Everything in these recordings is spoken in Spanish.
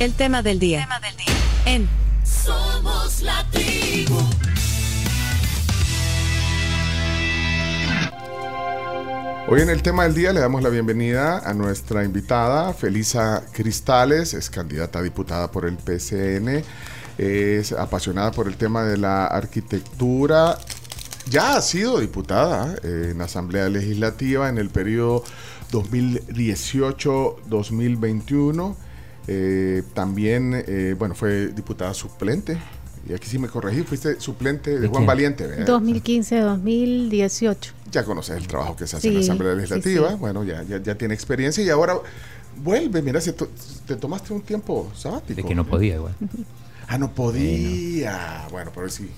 El tema del día. En Somos la tribu. Hoy en el tema del día le damos la bienvenida a nuestra invitada, Felisa Cristales, es candidata a diputada por el PCN, es apasionada por el tema de la arquitectura, ya ha sido diputada eh, en la Asamblea Legislativa en el periodo 2018-2021. Eh, también, eh, bueno, fue diputada suplente. Y aquí sí me corregí, fuiste suplente de Juan Valiente. 2015-2018. Ya conoces el trabajo que se hace en la Asamblea Legislativa. Bueno, ya, ya, tiene experiencia y ahora vuelve. Mira, si te tomaste un tiempo sabático. De que no podía igual. Ah, no podía. Bueno, pero sí.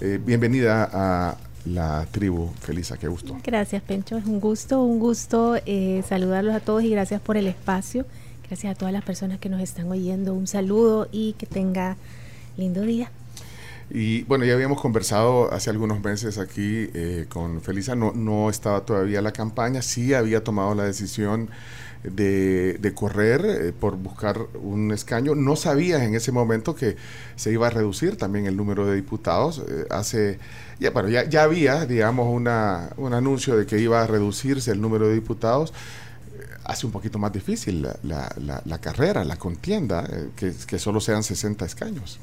Eh, bienvenida a la tribu Felisa, qué gusto. Gracias, Pencho. Es un gusto, un gusto eh, saludarlos a todos y gracias por el espacio. Gracias a todas las personas que nos están oyendo. Un saludo y que tenga lindo día. Y bueno, ya habíamos conversado hace algunos meses aquí eh, con Felisa, no, no estaba todavía la campaña, sí había tomado la decisión de, correr eh, por buscar un escaño. No sabías en ese momento que se iba a reducir también el número de diputados. Eh, hace, ya, bueno, ya, ya había, digamos, una, un anuncio de que iba a reducirse el número de diputados hace un poquito más difícil la, la, la, carrera, la contienda, que, que, solo sean 60 escaños.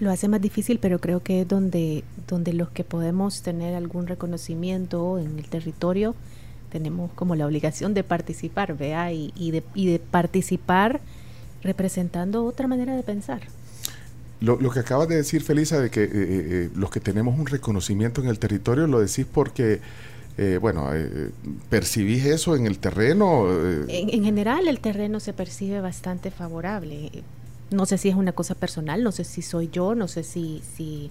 Lo hace más difícil, pero creo que es donde, donde los que podemos tener algún reconocimiento en el territorio tenemos como la obligación de participar, vea, y, de, y de participar representando otra manera de pensar. Lo, lo que acabas de decir, Felisa, de que eh, eh, eh, los que tenemos un reconocimiento en el territorio, lo decís porque, bueno, ¿percibís eso en el terreno? En, en, general, el terreno se percibe bastante favorable. No sé si es una cosa personal, no sé si soy yo, no sé si, si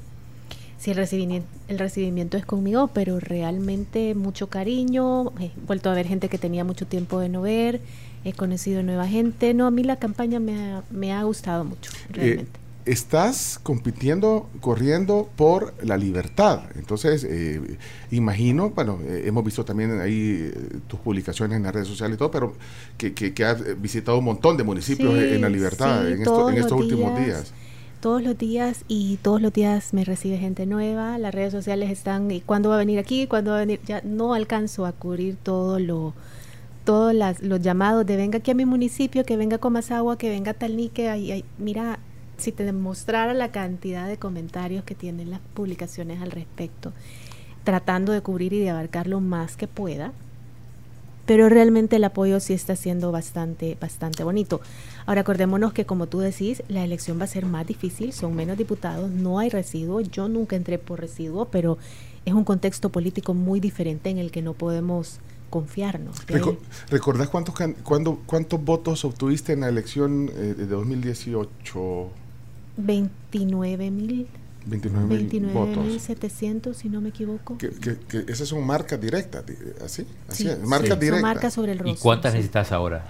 si el recibimiento, el recibimiento es conmigo, pero realmente mucho cariño. He vuelto a ver gente que tenía mucho tiempo de no ver, he conocido nueva gente. No, a mí la campaña me ha, gustado mucho, eh, realmente. Estás compitiendo, corriendo por la libertad. Entonces, eh, imagino, bueno, eh, hemos visto también ahí tus publicaciones en las redes sociales y todo, pero que, que, has visitado un montón de municipios en la libertad en, en estos últimos días todos los días y todos los días me recibe gente nueva. Las redes sociales están, ¿y cuándo va a venir aquí? ¿Cuándo va a venir? Ya no alcanzo a cubrir todo lo todos los llamados de venga aquí a mi municipio, que venga con más agua, que venga tal ni que mira, si te demostrara la cantidad de comentarios que tienen las publicaciones al respecto, tratando de cubrir y de abarcar lo más que pueda, pero realmente el apoyo sí está siendo bastante, bastante bonito. Ahora acordémonos que como tú decís, la elección va a ser más difícil, son menos diputados, no hay residuo, yo nunca entré por residuo, pero es un contexto político muy diferente en el que no podemos confiarnos. ¿Recordás cuántos, cuándo, cuántos votos obtuviste en la elección eh, de 2018? 29 mil. 29 votos. 700, si no me equivoco. Que, que, esas son marcas directas, así, así marcas directas. Son marcas sobre el rostro. ¿Y cuántas necesitas ahora?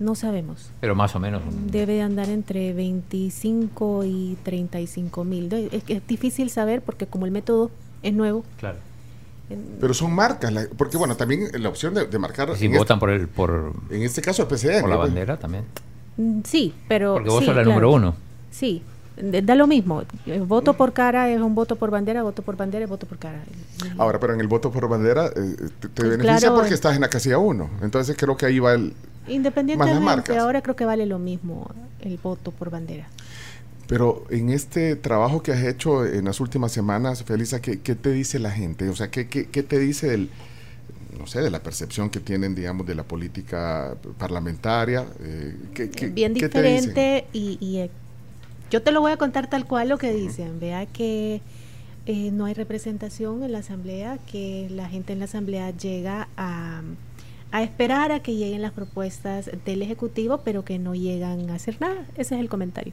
No sabemos. Pero más o menos. Debe andar entre 25 y 35 mil. Es, es difícil saber porque como el método es nuevo. Claro. Pero son marcas, porque bueno, también la opción de, marcar... Si votan por el... Por, en este caso el PCN. Por la bandera también. Mm, sí, pero... Porque vos sos la número uno. Sí, da lo mismo. voto por cara es un voto por bandera, voto por bandera es voto por cara. Ahora, pero en el voto por bandera eh, te, pues beneficia porque estás en la casilla 1. Entonces creo que ahí va el... Independientemente, ahora creo que vale lo mismo el voto por bandera. Pero en este trabajo que has hecho en las últimas semanas, Felisa, ¿qué, te dice la gente? O sea, ¿qué, qué, qué te dice del, no sé, de la percepción que tienen, digamos, de la política parlamentaria? Eh, Bien diferente y, y yo te lo voy a contar tal cual lo que dicen. Vea que eh, no hay representación en la asamblea, que la gente en la asamblea llega a, esperar a que lleguen las propuestas del Ejecutivo, pero que no llegan a hacer nada. Ese es el comentario.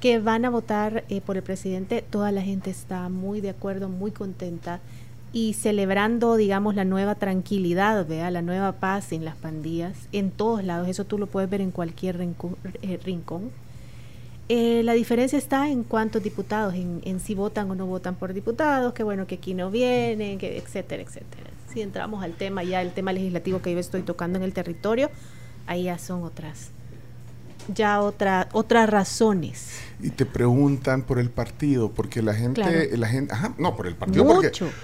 Que van a votar eh, por el presidente, toda la gente está muy de acuerdo, muy contenta y celebrando, digamos, la nueva tranquilidad, vea, la nueva paz en las pandillas, en todos lados. Eso tú lo puedes ver en cualquier eh, rincón eh, la diferencia está en cuántos diputados, en, si votan o no votan por diputados, que bueno, que aquí no vienen, que etcétera, etcétera. Si entramos al tema, ya el tema legislativo que yo estoy tocando en el territorio, ahí ya son otras ya otra, otras razones. Y te preguntan por el partido, porque la gente, la gente, ajá, no, por el partido, mucho. porque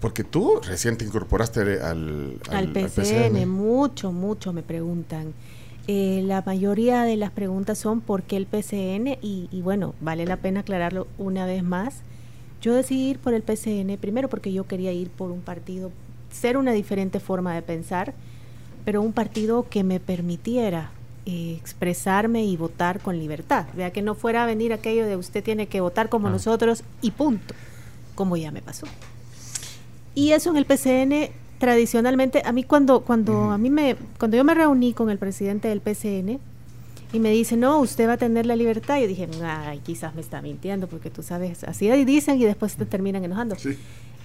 porque tú recién te incorporaste al, al, PCN, mucho, mucho me preguntan. Eh, la mayoría de las preguntas son por qué el PCN y, y, bueno, vale la pena aclararlo una vez más. Yo decidí ir por el PCN primero porque yo quería ir por un partido, ser una diferente forma de pensar, pero un partido que me permitiera eh, expresarme y votar con libertad. Vea que no fuera a venir aquello de usted tiene que votar como ah. nosotros y punto, como ya me pasó. Y eso en el PCN tradicionalmente, a mí cuando, cuando a mí me, cuando yo me reuní con el presidente del PCN y me dice, no, usted va a tener la libertad, yo dije, ay, quizás me está mintiendo, porque tú sabes, así dicen y después te terminan enojando.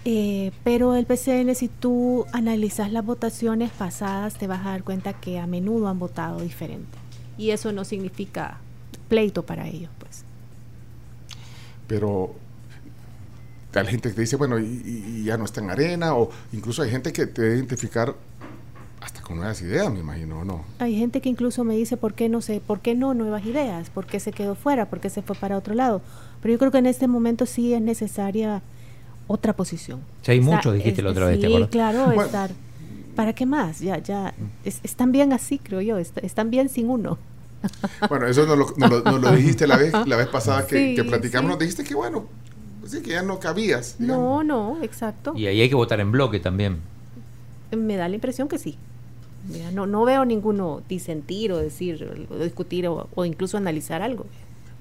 Eh, pero el PCN, si tú analizas las votaciones pasadas, te vas a dar cuenta que a menudo han votado diferente. Y eso no significa pleito para ellos, pues. Pero hay gente que dice, bueno, y, ya no está en arena, o incluso hay gente que te debe identificar hasta con nuevas ideas, me imagino, ¿no? Hay gente que incluso me dice, ¿por qué no sé, por qué no nuevas ideas? ¿Por qué se quedó fuera? ¿Por qué se fue para otro lado? Pero yo creo que en este momento sí es necesaria otra posición. Sí, hay mucho, dijiste la otra vez, Sí, claro, estar... ¿Para qué más? Ya, ya, están bien así, creo yo, están bien sin uno. Bueno, eso nos lo, dijiste la vez, la vez pasada que, platicamos, nos dijiste que bueno, Sí, que ya no cabías. No, no, exacto. Y ahí hay que votar en bloque también. Me da la impresión que sí. no, no veo ninguno disentir o decir, o discutir o, incluso analizar algo.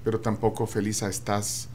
Pero tampoco, Felisa, estás,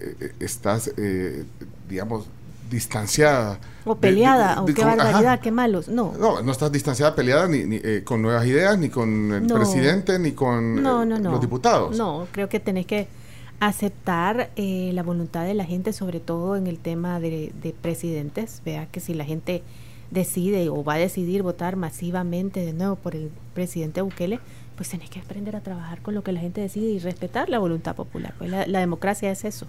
eh, estás eh, digamos, distanciada. O peleada, o qué barbaridad, qué malos. No. no, no estás distanciada, peleada ni, eh, con nuevas ideas, ni con el presidente, ni con los diputados. No, creo que tenés que aceptar eh, la voluntad de la gente, sobre todo en el tema de, presidentes. Vea que si la gente decide o va a decidir votar masivamente de nuevo por el presidente Bukele, pues tenés que aprender a trabajar con lo que la gente decide y respetar la voluntad popular. Pues la, democracia es eso.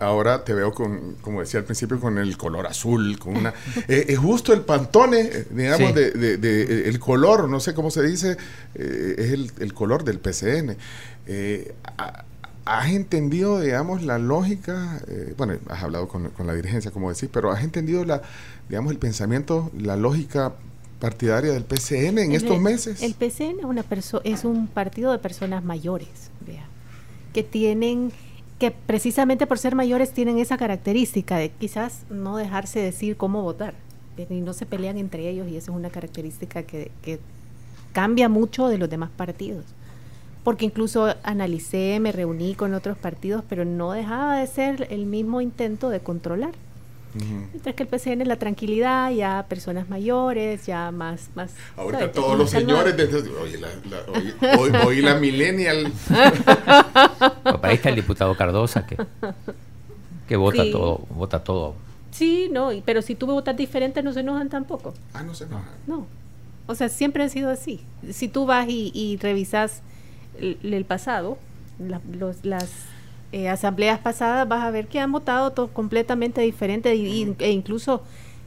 ahora te veo con, como decía al principio, con el color azul, con una... Eh, es justo el pantone, eh, digamos, de, el color, no sé cómo se dice, es el, el, color del PCN. ¿Has entendido, digamos, la lógica? Eh, bueno, has hablado con, la dirigencia, como decís, pero ¿has entendido, la, digamos, el pensamiento, la lógica partidaria del PCN en estos meses? El PCN es, una es un partido de personas mayores, vea, que tienen, que precisamente por ser mayores tienen esa característica de quizás no dejarse decir cómo votar, y no se pelean entre ellos, y eso es una característica que, que cambia mucho de los demás partidos porque incluso analicé, me reuní con otros partidos, pero no dejaba de ser el mismo intento de controlar. Mientras que el PCN es la tranquilidad, ya personas mayores, ya más... más Ahorita todos los señores, oye, la, hoy, la millennial. ahí está el diputado Cardosa que, que vota todo, vota todo. Sí, no, pero si tú votas diferente no se enojan tampoco. Ah, no se enojan. No. O sea, siempre han sido así. Si tú vas y, y revisas el, pasado, las eh, asambleas pasadas, vas a ver que han votado todo completamente diferente e incluso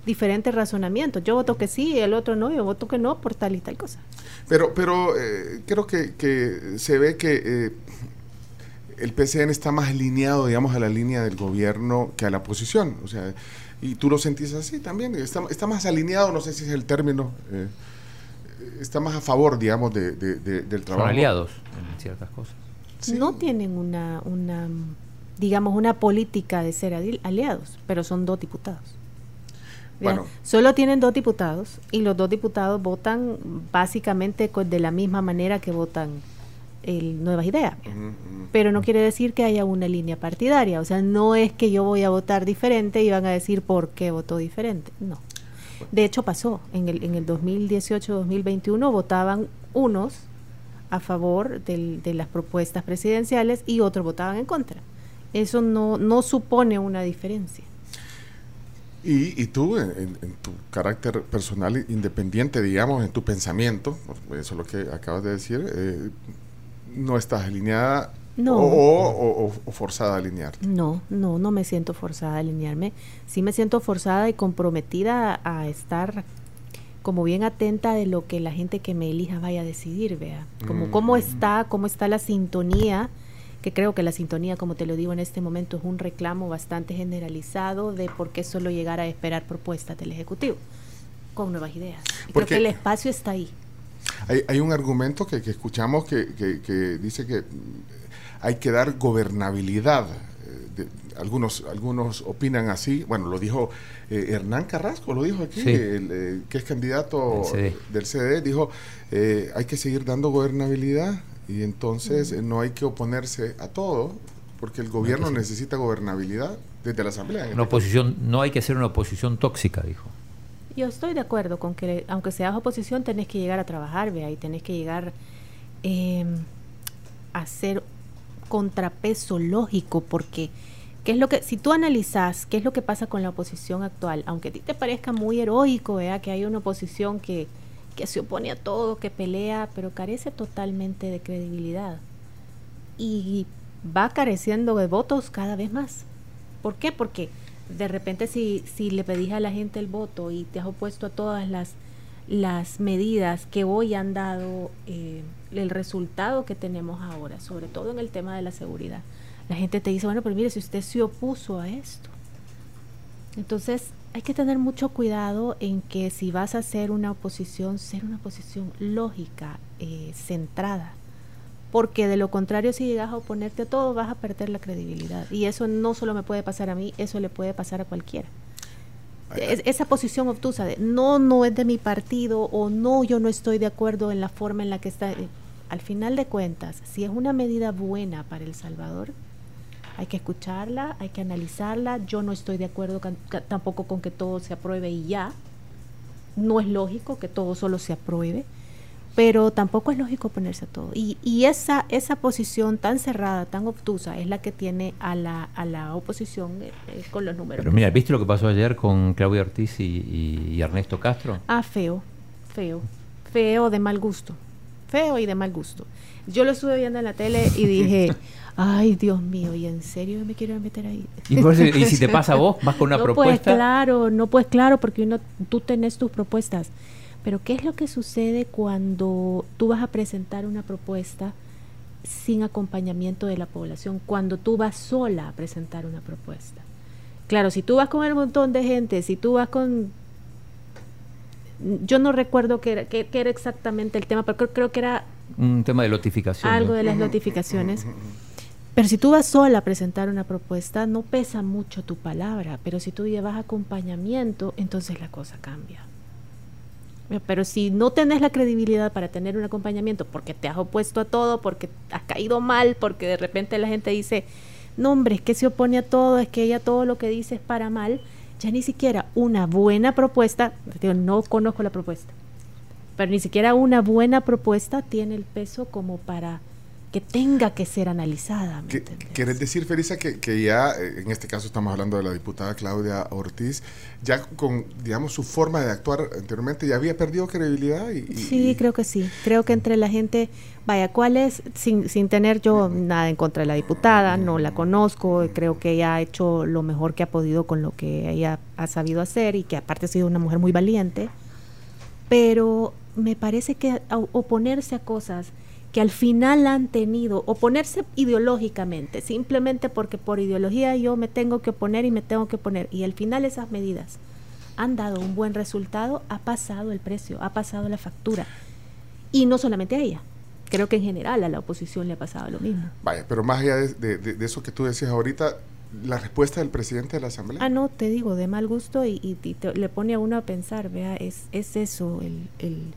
diferentes razonamientos. Yo voto que sí, el otro no, yo voto que no por tal y tal cosa. Pero, pero eh, creo que, que, se ve que eh, el PCN está más alineado, digamos, a la línea del gobierno que a la oposición. O sea, y tú lo sentís así también. Está, está más alineado, no sé si es el término está más a favor, digamos, de, del trabajo. Son aliados en ciertas cosas. No tienen una, una, digamos, una política de ser aliados, pero son dos diputados. Bueno. Solo tienen dos diputados y los dos diputados votan básicamente de la misma manera que votan el Nuevas Ideas. Pero no quiere decir que haya una línea partidaria. O sea, no es que yo voy a votar diferente y van a decir por qué votó diferente. No. De hecho pasó, en el, en el 2018-2021 votaban unos a favor de las propuestas presidenciales y otros votaban en contra. Eso no, no supone una diferencia. Y, y tú, en, tu carácter personal independiente, digamos, en tu pensamiento, eso es lo que acabas de decir, eh, no estás alineada no. O, forzada a alinearte. No, no, no me siento forzada a alinearme. Sí me siento forzada y comprometida a estar como bien atenta de lo que la gente que me elija vaya a decidir, vea. Como cómo mm. está, cómo está la sintonía, que creo que la sintonía, como te lo digo en este momento, es un reclamo bastante generalizado de por qué solo llegar a esperar propuestas del Ejecutivo con nuevas ideas. Porque el espacio está ahí. Hay, un argumento que, escuchamos que, dice que hay que dar gobernabilidad. Eh, algunos, algunos opinan así. Bueno, lo dijo eh, Hernán Carrasco, lo dijo aquí, eh, que es candidato del CD. Dijo, hay que seguir dando gobernabilidad y entonces no hay que oponerse a todo, porque el gobierno necesita gobernabilidad desde la Asamblea. Una oposición, no hay que ser una oposición tóxica, dijo. Yo estoy de acuerdo con que, aunque seas oposición, tenés que llegar a trabajar, vea, y tenés que llegar em, a hacer contrapeso lógico, porque ¿qué es lo que, si tú analizas qué es lo que pasa con la oposición actual, aunque a ti te parezca muy heroico, vea, que hay una oposición que, que se opone a todo, que pelea, pero carece totalmente de credibilidad y va careciendo de votos cada vez más. ¿Por qué? Porque de repente si, si le pedís a la gente el voto y te has opuesto a todas las, las medidas que hoy han dado eh, el resultado que tenemos ahora, sobre todo en el tema de la seguridad, la gente te dice, bueno, pero mire, si usted se opuso a esto. Entonces hay que tener mucho cuidado en que si vas a hacer una oposición, ser una oposición lógica, eh, centrada porque de lo contrario si llegas a oponerte a todo vas a perder la credibilidad y eso no solo me puede pasar a mí, eso le puede pasar a cualquiera. esa posición obtusa de no, no es de mi partido o no, yo no estoy de acuerdo en la forma en la que está. Al final de cuentas, si es una medida buena para El Salvador, hay que escucharla, hay que analizarla. Yo no estoy de acuerdo tampoco con que todo se apruebe y ya. No es lógico que todo solo se apruebe pero tampoco es lógico ponerse a todo. Y, y esa, esa posición tan cerrada, tan obtusa, es la que tiene a la, a la oposición eh, eh, con los números. Pero mira, ¿viste lo que pasó ayer con Claudia Ortiz y, Ernesto Castro? Ah, feo, feo, feo de mal gusto, feo y de mal gusto. Yo lo estuve viendo en la tele y dije, ay Dios mío, ¿y en serio me quiero meter ahí? ¿Y, si te pasa a vos, vas con una no propuesta? Pues claro, no pues claro, porque uno, tú tenés tus propuestas pero ¿qué es lo que sucede cuando tú vas a presentar una propuesta sin acompañamiento de la población? Cuando tú vas sola a presentar una propuesta. Claro, si tú vas con un montón de gente, si tú vas con... Yo no recuerdo qué era, qué, era exactamente el tema, pero creo, que era... Un tema de notificación. Algo de las notificaciones. Pero si tú vas sola a presentar una propuesta, no pesa mucho tu palabra, pero si tú llevas acompañamiento, entonces la cosa cambia. Pero si no tenés la credibilidad para tener un acompañamiento porque te has opuesto a todo, porque has caído mal, porque de repente la gente dice, no hombre, es que se opone a todo, es que ella todo lo que dice es para mal, ya ni siquiera una buena propuesta, no conozco la propuesta, pero ni siquiera una buena propuesta tiene el peso como para que tenga que ser analizada. ¿Quieres decir, Felisa, que, que, ya, eh, en este caso estamos hablando de la diputada Claudia Ortiz, ya con, digamos, su forma de actuar anteriormente ya había perdido credibilidad? Y, sí, creo que sí. Creo que entre la gente, vaya, ¿cuál es? Sin, sin tener yo nada en contra de la diputada, no la conozco, creo que ella ha hecho lo mejor que ha podido con lo que ella ha sabido hacer y que aparte ha sido una mujer muy valiente, pero me parece que oponerse a cosas que al final han tenido oponerse ideológicamente, simplemente porque por ideología yo me tengo que oponer y me tengo que poner. Y al final esas medidas han dado un buen resultado, ha pasado el precio, ha pasado la factura. Y no solamente a ella, creo que en general a la oposición le ha pasado lo mismo. Vaya, pero más allá de, eso que tú decías ahorita, la respuesta del presidente de la Asamblea. Ah, no, te digo, de mal gusto y, le pone a uno a pensar, vea, es, es eso el, el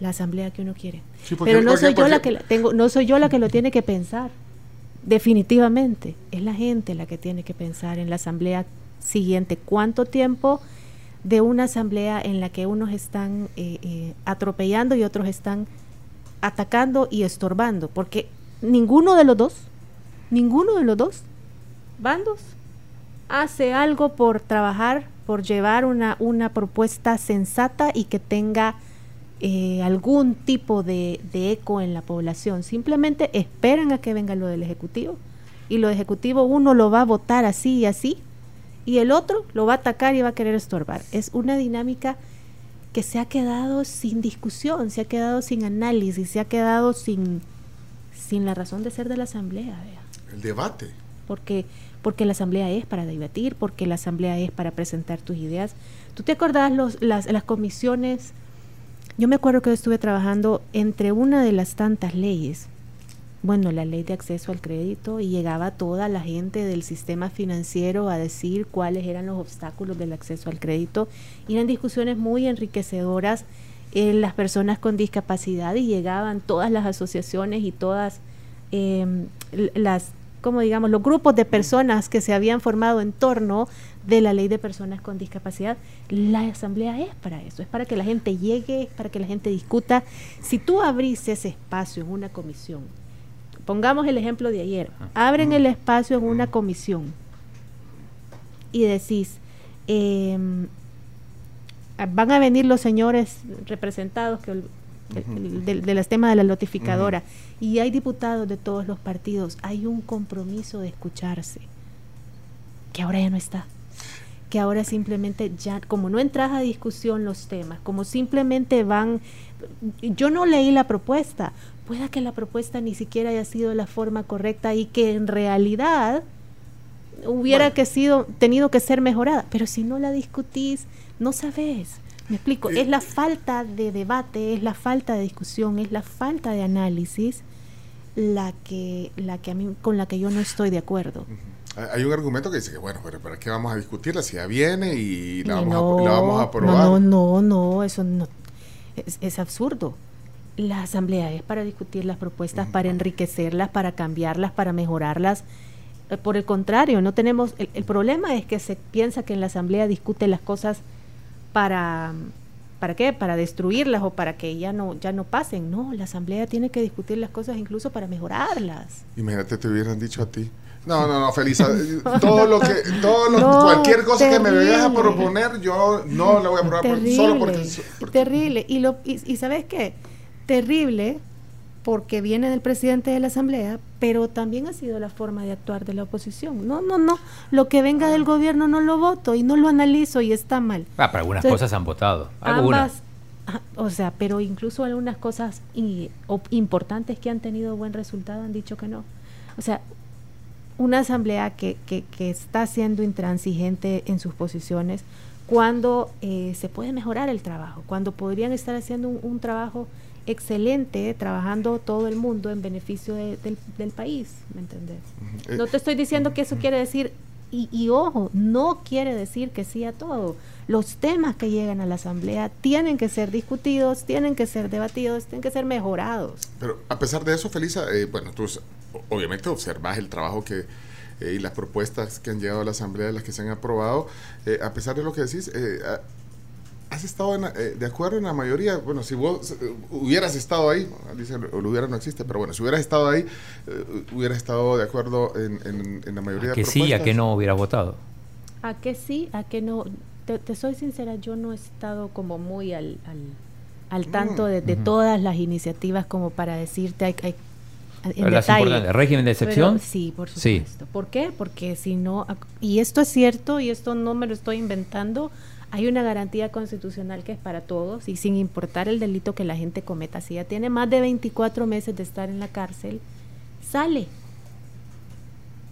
la asamblea que uno quiere. Pero no soy yo la que tengo, no soy yo la que lo tiene que pensar. Definitivamente, es la gente la que tiene que pensar en la asamblea siguiente. ¿Cuánto tiempo de una asamblea en la que unos están eh, eh, atropellando y otros están atacando y estorbando? Porque ninguno de los dos, ninguno de los dos bandos hace algo por trabajar, por llevar una, una propuesta sensata y que tenga eh, algún tipo de, eco en la población. Simplemente esperan a que venga lo del Ejecutivo y lo Ejecutivo uno lo va a votar así y así y el otro lo va a atacar y va a querer estorbar. Es una dinámica que se ha quedado sin discusión, se ha quedado sin análisis, se ha quedado sin, sin la razón de ser de la asamblea. El debate. Porque, porque la asamblea es para debatir, porque la asamblea es para presentar tus ideas. ¿Tú te acordás los, las, las comisiones? Yo me acuerdo que estuve trabajando entre una de las tantas leyes bueno, la ley de acceso al crédito y llegaba toda la gente del sistema financiero a decir cuáles eran los obstáculos del acceso al crédito. Y eran discusiones muy enriquecedoras en las personas con discapacidad y llegaban todas las asociaciones y todas em, las, como digamos, los grupos de personas que se habían formado en torno de la ley de personas con discapacidad. La asamblea es para eso, es para que la gente llegue, para que la gente discuta. Si tú abrís ese espacio en una comisión, pongamos el ejemplo de ayer, abren el espacio en una comisión y decís, em, van a venir los señores representados que, de, los temas de la notificadora y hay diputados de todos los partidos, hay un compromiso de escucharse, que ahora ya no está que ahora simplemente ya, como no entras a discusión los temas, como simplemente van, yo no leí la propuesta, pueda que la propuesta ni siquiera haya sido la forma correcta y que en realidad hubiera que sido, tenido que ser mejorada. Pero si no la discutís, no sabes. Me explico, es la falta de debate, es la falta de discusión, es la falta de análisis la que, la que a mí, con la que yo no estoy de acuerdo. Hay un argumento que dice que, bueno, pero ¿para qué vamos a discutirla si ya viene y la, vamos, a, la vamos a aprobar? No, no, no, eso no, es, es absurdo. La asamblea es para discutir las propuestas, para enriquecerlas, para cambiarlas, para mejorarlas. Eh, por el contrario, no tenemos. El, problema es que se piensa que en la asamblea discute las cosas para. ¿Para qué? Para destruirlas o para que ya no, ya no pasen. No, la asamblea tiene que discutir las cosas incluso para mejorarlas. Imagínate, te hubieran dicho a ti. No, no, no, Felisa. todo lo que, todo lo, cualquier cosa que me vayas a proponer, yo no la voy a probar solo porque, Terrible. Y, lo, y, y sabes qué? terrible porque viene del presidente de la Asamblea, pero también ha sido la forma de actuar de la oposición. No, no, no, lo que venga del gobierno no lo voto y no lo analizo y está mal. Ah, pero algunas cosas han votado. Algunas. Ah, o sea, pero incluso algunas cosas importantes que han tenido buen resultado han dicho que no. O sea, una asamblea que, que, que está siendo intransigente en sus posiciones cuando eh, se puede mejorar el trabajo, cuando podrían estar haciendo un trabajo excelente trabajando todo el mundo en beneficio del, país, ¿me entendés? No eh, te estoy diciendo que eso quiere decir, y, y, ojo, no quiere decir que sí a todo. Los temas que llegan a la Asamblea tienen que ser discutidos, tienen que ser debatidos, tienen que ser mejorados. Pero a pesar de eso, Felisa, eh, bueno, tú obviamente observas el trabajo que, eh, y las propuestas que han llegado a la Asamblea, las que se han aprobado. a pesar de lo que decís, has estado eh, de acuerdo en la mayoría. Bueno, si vos eh, hubieras estado ahí, dice lo hubiera no existe, pero bueno, si hubieras estado ahí, uh, hubieras estado de acuerdo en, en, la mayoría ¿A que sí, a que no hubiera votado. A que sí, a que no. Te, soy sincera, yo no he estado como muy al, al, tanto de, todas las iniciativas como para decirte hay, hay en detalle. ¿El régimen de excepción? sí, por supuesto. ¿Por qué? Porque si no, y esto es cierto y esto no me lo estoy inventando, hay una garantía constitucional que es para todos y sin importar el delito que la gente cometa. Si ya tiene más de 24 meses de estar en la cárcel, sale.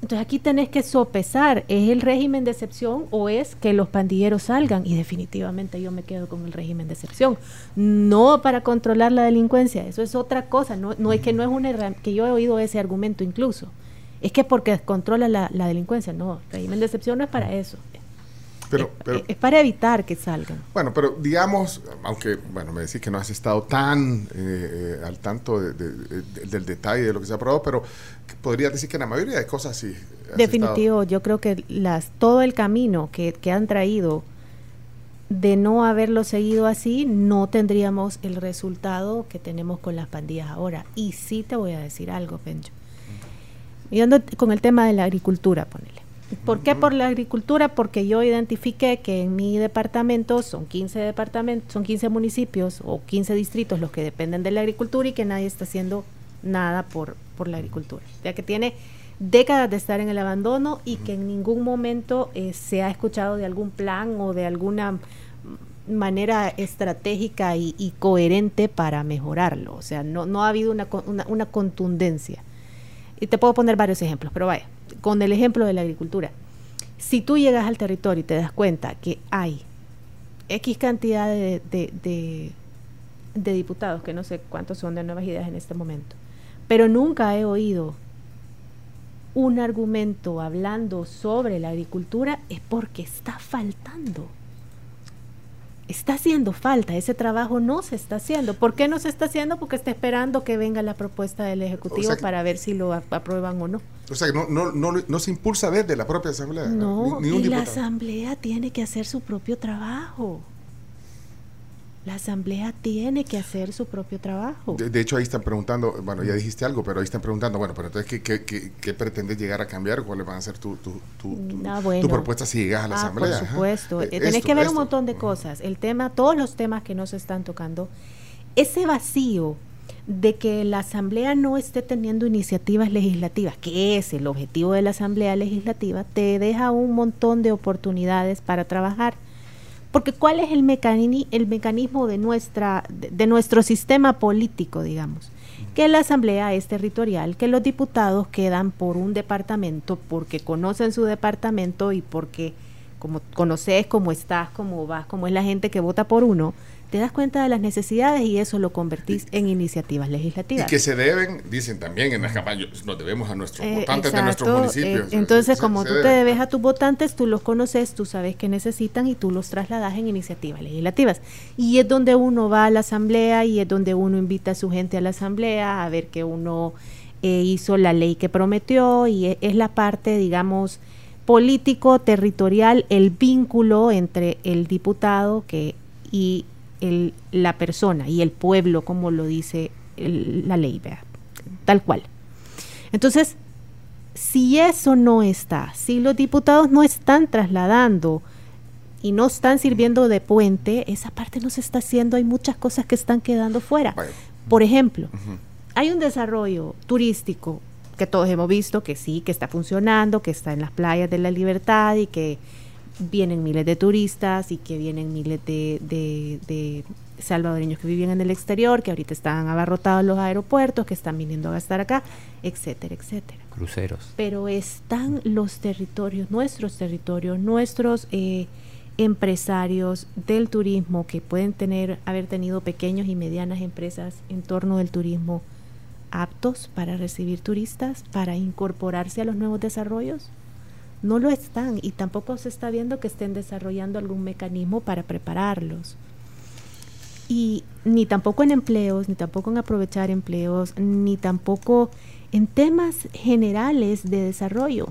Entonces aquí tenés que sopesar, ¿es el régimen de excepción o es que los pandilleros salgan? Y definitivamente yo me quedo con el régimen de excepción. No para controlar la delincuencia, eso es otra cosa, no, no es que no es una que yo he oído ese argumento incluso. Es que porque controla la, la delincuencia, no, el régimen de excepción no es para eso, pero, es, para evitar que salgan. Bueno, pero digamos, aunque, bueno, me decís que no has estado tan eh, al tanto del detalle de lo que se ha aprobado, pero podría decir que la mayoría de cosas sí. Definitivo, yo creo que las todo el camino que, que han traído de no haberlo seguido así, no tendríamos el resultado que tenemos con las pandillas ahora. Y sí te voy a decir algo, Pencho. Y ando con el tema de la agricultura, ponele. ¿Por qué por la agricultura? Porque yo identifiqué que en mi departamento son 15 departamentos, son 15 municipios o 15 distritos los que dependen de la agricultura y que nadie está haciendo nada por, por la agricultura. Ya que tiene décadas de estar en el abandono y que en ningún momento eh, se ha escuchado de algún plan o de alguna manera estratégica y, coherente para mejorarlo. O sea, no, no ha habido una, una, contundencia. Y te puedo poner varios ejemplos, pero vaya, con el ejemplo de la agricultura. Si tú llegas al territorio y te das cuenta que hay X cantidad de, de, de diputados, que no sé cuántos son de nuevas ideas en este momento, pero nunca he oído un argumento hablando sobre la agricultura, es porque está faltando está haciendo falta, ese trabajo no se está haciendo. ¿Por qué no se está haciendo? Porque está esperando que venga la propuesta del Ejecutivo para ver si lo aprueban o no. O sea, que no, no, no, no se impulsa desde la propia Asamblea. No, y la Asamblea tiene que hacer su propio trabajo. La Asamblea tiene que hacer su propio trabajo. De, hecho, ahí están preguntando, bueno, ya dijiste algo, pero ahí están preguntando, bueno, pero entonces, ¿qué, qué, qué, pretendes llegar a cambiar? ¿Cuáles van a ser tu, tu, tu, tu, ah, propuesta si llegas a la ah, Asamblea? Por supuesto, eh, tenés que ver un montón de cosas. El tema, todos los temas que nos están tocando, ese vacío de que la Asamblea no esté teniendo iniciativas legislativas, que es el objetivo de la Asamblea Legislativa, te deja un montón de oportunidades para trabajar porque ¿cuál es el, el mecanismo de, nuestra, de, nuestro sistema político, digamos? Que la asamblea es territorial, que los diputados quedan por un departamento porque conocen su departamento y porque como conoces cómo estás, cómo vas, cómo es la gente que vota por uno, te das cuenta de las necesidades y eso lo convertís en iniciativas legislativas. Y que se deben, dicen también en las campañas, nos debemos a nuestros eh, votantes de nuestros municipios. Eh, entonces, como tú te debes a tus votantes, tú los conoces, tú sabes qué necesitan y tú los trasladas en iniciativas legislativas. Y es donde uno va a la asamblea y es donde uno invita a su gente a la asamblea a ver que uno eh, hizo la ley que prometió y es, es la parte, digamos, político, territorial, el vínculo entre el diputado que y la persona y el pueblo, como lo dice la ley, tal cual. Entonces, si eso no está, si los diputados no están trasladando y no están sirviendo de puente, esa parte no se está haciendo, hay muchas cosas que están quedando fuera. Por ejemplo, hay un desarrollo turístico que todos hemos visto que sí, que está funcionando, que está en las playas de la libertad y que vienen miles de turistas y que vienen miles de, salvadoreños que viven en el exterior, que ahorita están abarrotados los aeropuertos, que están viniendo a gastar acá, etcétera, etcétera. Cruceros. Pero están los territorios, nuestros territorios, nuestros eh, empresarios del turismo que pueden tener, haber tenido pequeños y medianas empresas en torno del turismo aptos para recibir turistas, para incorporarse a los nuevos desarrollos no lo están y tampoco se está viendo que estén desarrollando algún mecanismo para prepararlos. Y ni tampoco en empleos, ni tampoco en aprovechar empleos, ni tampoco en temas generales de desarrollo.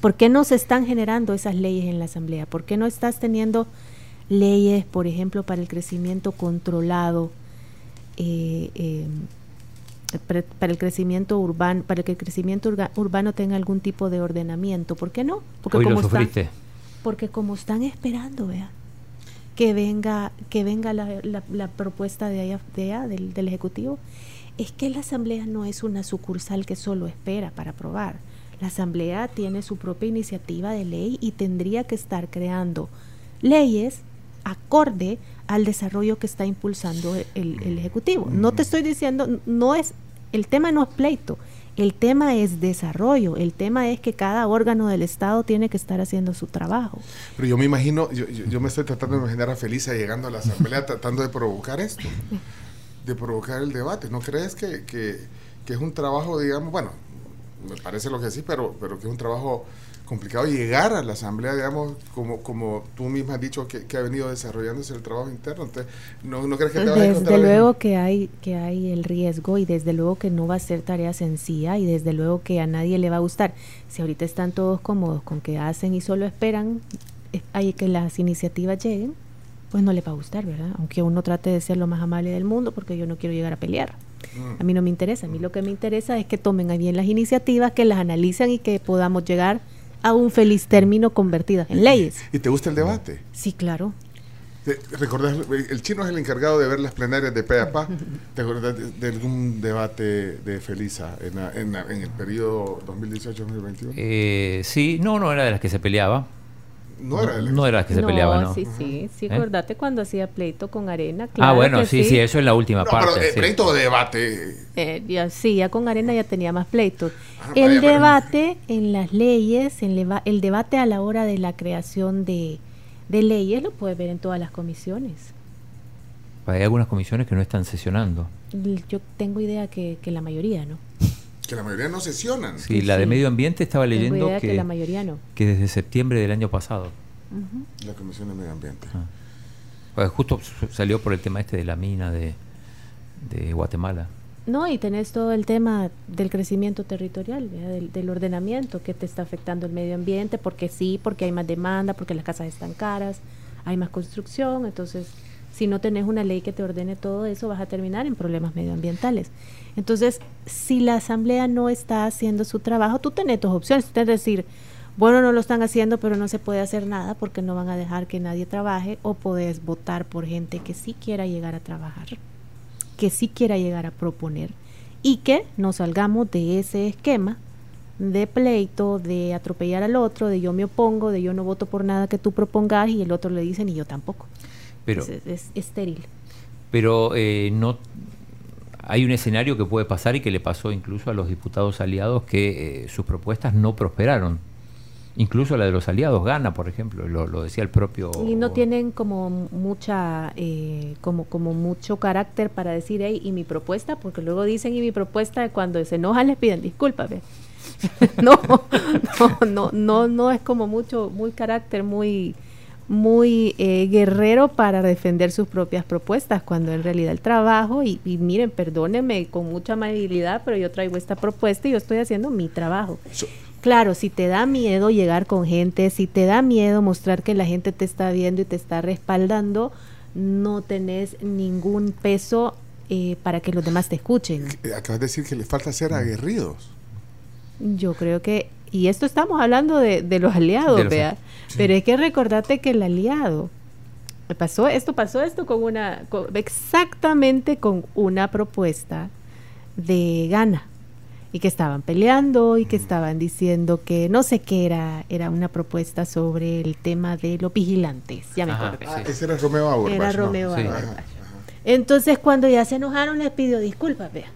¿Por qué no se están generando esas leyes en la Asamblea? ¿Por qué no estás teniendo leyes, por ejemplo, para el crecimiento controlado? Eh, eh, para, el crecimiento urbano, para que el crecimiento urbano tenga algún tipo de ordenamiento. ¿Por qué no? Porque como están, porque como están esperando, vea, que venga, que venga la, la, propuesta de allá, de del, del ejecutivo, es que la asamblea no es una sucursal que solo espera para aprobar. La asamblea tiene su propia iniciativa de ley y tendría que estar creando leyes acorde al desarrollo que está impulsando el, Ejecutivo. No te estoy diciendo, no es, el tema no es pleito, el tema es desarrollo, el tema es que cada órgano del Estado tiene que estar haciendo su trabajo. Pero yo me imagino, yo, yo, me estoy tratando de imaginar a Felisa llegando a la Asamblea tratando de provocar esto, de provocar el debate. ¿No crees que, que, que, es un trabajo, digamos, bueno, me parece lo que sí, pero, pero que es un trabajo complicado llegar a la asamblea, digamos, como, como tú misma has dicho que, ha venido desarrollándose el trabajo interno. Entonces, ¿no, no crees que te vaya a Desde luego que hay, que hay el riesgo y desde luego que no va a ser tarea sencilla y desde luego que a nadie le va a gustar. Si ahorita están todos cómodos con que hacen y solo esperan hay que las iniciativas lleguen, pues no le va a gustar, ¿verdad? Aunque uno trate de ser lo más amable del mundo porque yo no quiero llegar a pelear. Mm. A mí no me interesa, a mí lo que me interesa es que tomen bien las iniciativas, que las analicen y que podamos llegar a un feliz término convertidas en leyes. ¿Y te gusta el debate? Sí, claro. ¿Recordás? El chino es el encargado de ver las plenarias de PEAPA. ¿Te acuerdas de, algún debate de Felisa en, el periodo 2018-2021? Eh, sí, no, no era de las que se peleaba. No era, no era que se peleaba, ¿no? Sí, sí, sí, ¿Eh? acordate cuando hacía pleito con Arena. Ah, claro ah, bueno, sí, sí, eso es la última parte. Pero, eh, pleito o debate. Eh, ya, sí, ya con Arena ya tenía más pleitos. Ah, el debate en las leyes, el, el, debate a la hora de la creación de, de leyes, lo puedes ver en todas las comisiones. Hay algunas comisiones que no están sesionando. Yo tengo idea que, que la mayoría, ¿no? Que la mayoría no sesionan. Sí, la de medio ambiente estaba leyendo que, que, la mayoría no. Que desde septiembre del año pasado. La Comisión de Medio Ambiente. Ah. Pues justo salió por el tema este de la mina de, de Guatemala. No, y tenés todo el tema del crecimiento territorial, del, del, ordenamiento que te está afectando el medio ambiente, porque sí, porque hay más demanda, porque las casas están caras, hay más construcción, entonces si no tenés una ley que te ordene todo eso, vas a terminar en problemas medioambientales. Entonces, si la Asamblea no está haciendo su trabajo, tú tenés tus opciones. Es decir, bueno, no lo están haciendo, pero no se puede hacer nada porque no van a dejar que nadie trabaje, o podés votar por gente que sí quiera llegar a trabajar, que sí quiera llegar a proponer, y que nos salgamos de ese esquema de pleito, de atropellar al otro, de yo me opongo, de yo no voto por nada que tú propongas y el otro le dice ni yo tampoco. Pero, es, estéril. Pero eh, no hay un escenario que puede pasar y que le pasó incluso a los diputados aliados que eh, sus propuestas no prosperaron. Incluso la de los aliados gana, por ejemplo, lo, decía el propio. Y no tienen como mucha, eh, como, como mucho carácter para decir, hey, y mi propuesta, porque luego dicen, y mi propuesta, cuando se enojan les piden disculpas, no, no, no, no, no es como mucho, muy carácter, muy, muy eh, guerrero para defender sus propias propuestas, cuando en realidad el trabajo, y, miren, perdónenme con mucha amabilidad, pero yo traigo esta propuesta y yo estoy haciendo mi trabajo. claro, si te da miedo llegar con gente, si te da miedo mostrar que la gente te está viendo y te está respaldando, no tenés ningún peso eh, para que los demás te escuchen. Acabas de decir que le falta ser aguerridos. Yo creo que y esto estamos hablando de, los aliados, vea. Pero hay que recordarte que el aliado pasó esto pasó esto con una exactamente con una propuesta de Gana y que estaban peleando y que estaban diciendo que no sé qué era era una propuesta sobre el tema de los vigilantes ya me acuerdo ah, ese era Romeo Auerbach era Romeo entonces cuando ya se enojaron les pidió disculpas vea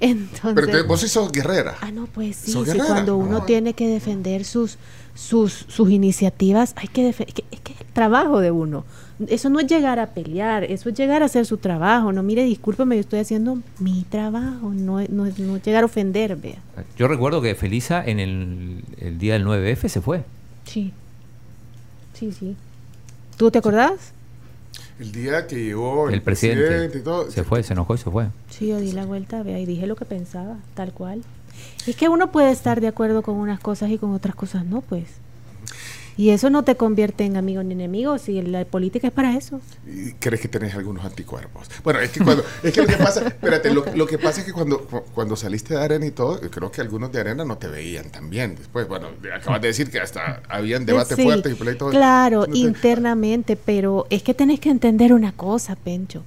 entonces, Pero vos sí sos guerrera. Ah, no, pues sí, cuando uno ah. tiene que defender sus, sus, sus iniciativas, hay que defender, es que es el trabajo de uno. Eso no es llegar a pelear, eso es llegar a hacer su trabajo. No, mire, discúlpeme, yo estoy haciendo mi trabajo, no, no, no llegar a ofender, vea. Yo recuerdo que Felisa en el, el día del 9F se fue. Sí, sí, sí. ¿Tú te acordás? El día que llegó el, presidente, y todo, se, fue, se enojó y se fue. Sí, yo di la vuelta, vea, y dije lo que pensaba, tal cual. Es que uno puede estar de acuerdo con unas cosas y con otras cosas no, pues. Y eso no te convierte en amigo ni enemigo, si la política es para eso. ¿Crees que tenés algunos anticuerpos? Bueno, es que cuando, es que lo que pasa, espérate, lo, que pasa es que cuando, cuando saliste de arena y todo, creo que algunos de arena no te veían tan bien. Después, bueno, acabas de decir que hasta habían debate fuerte y todo. Claro, internamente, pero es que tenés que entender una cosa, Pencho.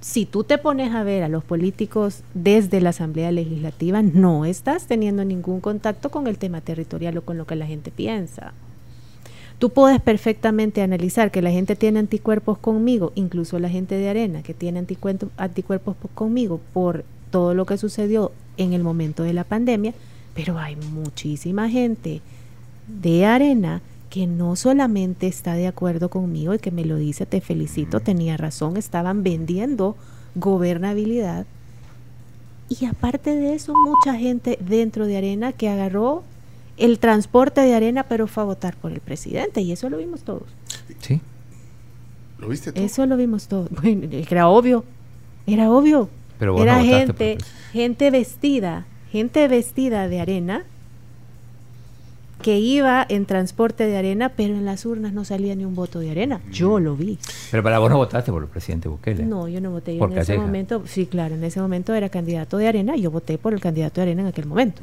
Si tú te pones a ver a los políticos desde la Asamblea Legislativa, no estás teniendo ningún contacto con el tema territorial o con lo que la gente piensa. Tú puedes perfectamente analizar que la gente tiene anticuerpos conmigo, incluso la gente de arena que tiene anticuerpos, conmigo por todo lo que sucedió en el momento de la pandemia, pero hay muchísima gente de arena que no solamente está de acuerdo conmigo y que me lo dice, te felicito, tenía razón, estaban vendiendo gobernabilidad. Y aparte de eso, mucha gente dentro de Arena que agarró el transporte de arena, pero fue a votar por el presidente y eso lo vimos todos. Sí. ¿Lo viste tú? Eso lo vimos todos. Bueno, era obvio, era obvio. Pero era gente, gente vestida, gente vestida de arena que iba en transporte de arena, pero en las urnas no salía ni un voto de arena. Yo mm. lo vi. Pero para vos no votaste por el presidente Bukele. No, yo no voté. Yo en ese momento, sí, claro, en ese momento era candidato de arena y yo voté por el candidato de arena en aquel momento.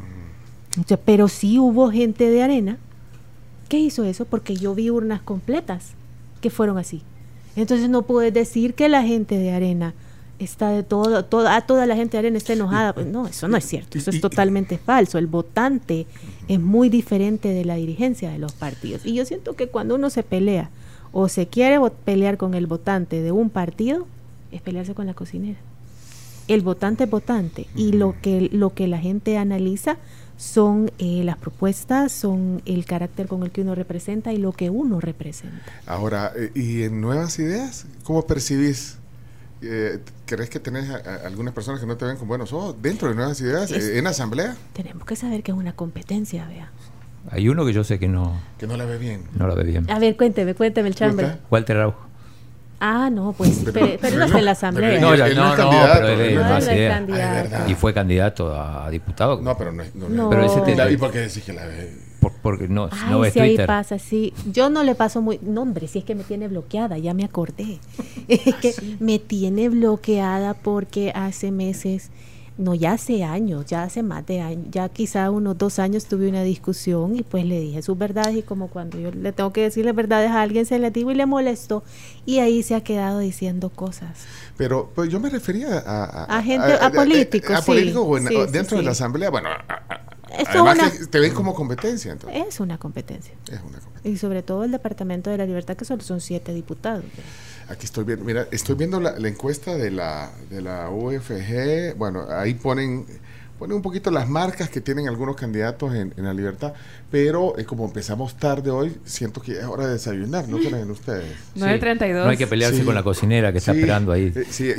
Pero sí hubo gente de arena que hizo eso porque yo vi urnas completas que fueron así. Entonces no puedes decir que la gente de arena está de todo, toda, toda la gente de Arena está enojada. Pues no, eso no es cierto, eso es totalmente falso. El votante es muy diferente de la dirigencia de los partidos. Y yo siento que cuando uno se pelea o se quiere pelear con el votante de un partido, es pelearse con la cocinera. El votante es votante y lo que, lo que la gente analiza son eh, las propuestas, son el carácter con el que uno representa y lo que uno representa. Ahora, eh, ¿y en nuevas ideas? ¿Cómo percibís eh, ¿crees que tenés algunas personas que no te ven con buenos ojos dentro de Nuevas Ideas, eh, en asamblea? Tenemos que saber que es una competencia, vea. Hay uno que yo sé que no... Que no la ve bien. No la ve bien. A ver, cuénteme, cuénteme el chambre. Walter Araujo. Ah, no, pues, pero, pero, no es en la asamblea. No, ya, no, no, pero es, candidato. y fue candidato a diputado. No, pero no, no, no. Pero ese ¿Y por qué decís que la ve? porque no, Ay, no ves si ahí pasa, sí. Yo no le paso muy... No, hombre, si es que me tiene bloqueada, ya me acordé. es que me tiene bloqueada porque hace meses, no, ya hace años, ya hace más de años, ya quizá unos dos años tuve una discusión y pues le dije sus verdades y como cuando yo le tengo que decirle verdades a alguien se le digo y le molesto y ahí se ha quedado diciendo cosas. Pero pues yo me refería a... A, gente, a, políticos. A, políticos dentro de la asamblea, bueno... Además, te ven como competencia. Entonces. Es una competencia. Es una competencia. Y sobre todo el Departamento de la Libertad, que solo son siete diputados. Aquí estoy viendo, mira, estoy viendo la, la encuesta de la, de la UFG. Bueno, ahí ponen pone un poquito las marcas que tienen algunos candidatos en, la libertad, pero eh, como empezamos tarde hoy, siento que es hora de desayunar, ¿no creen ustedes? 9.32. No hay que pelearse con la cocinera que está esperando ahí. Eh, sí,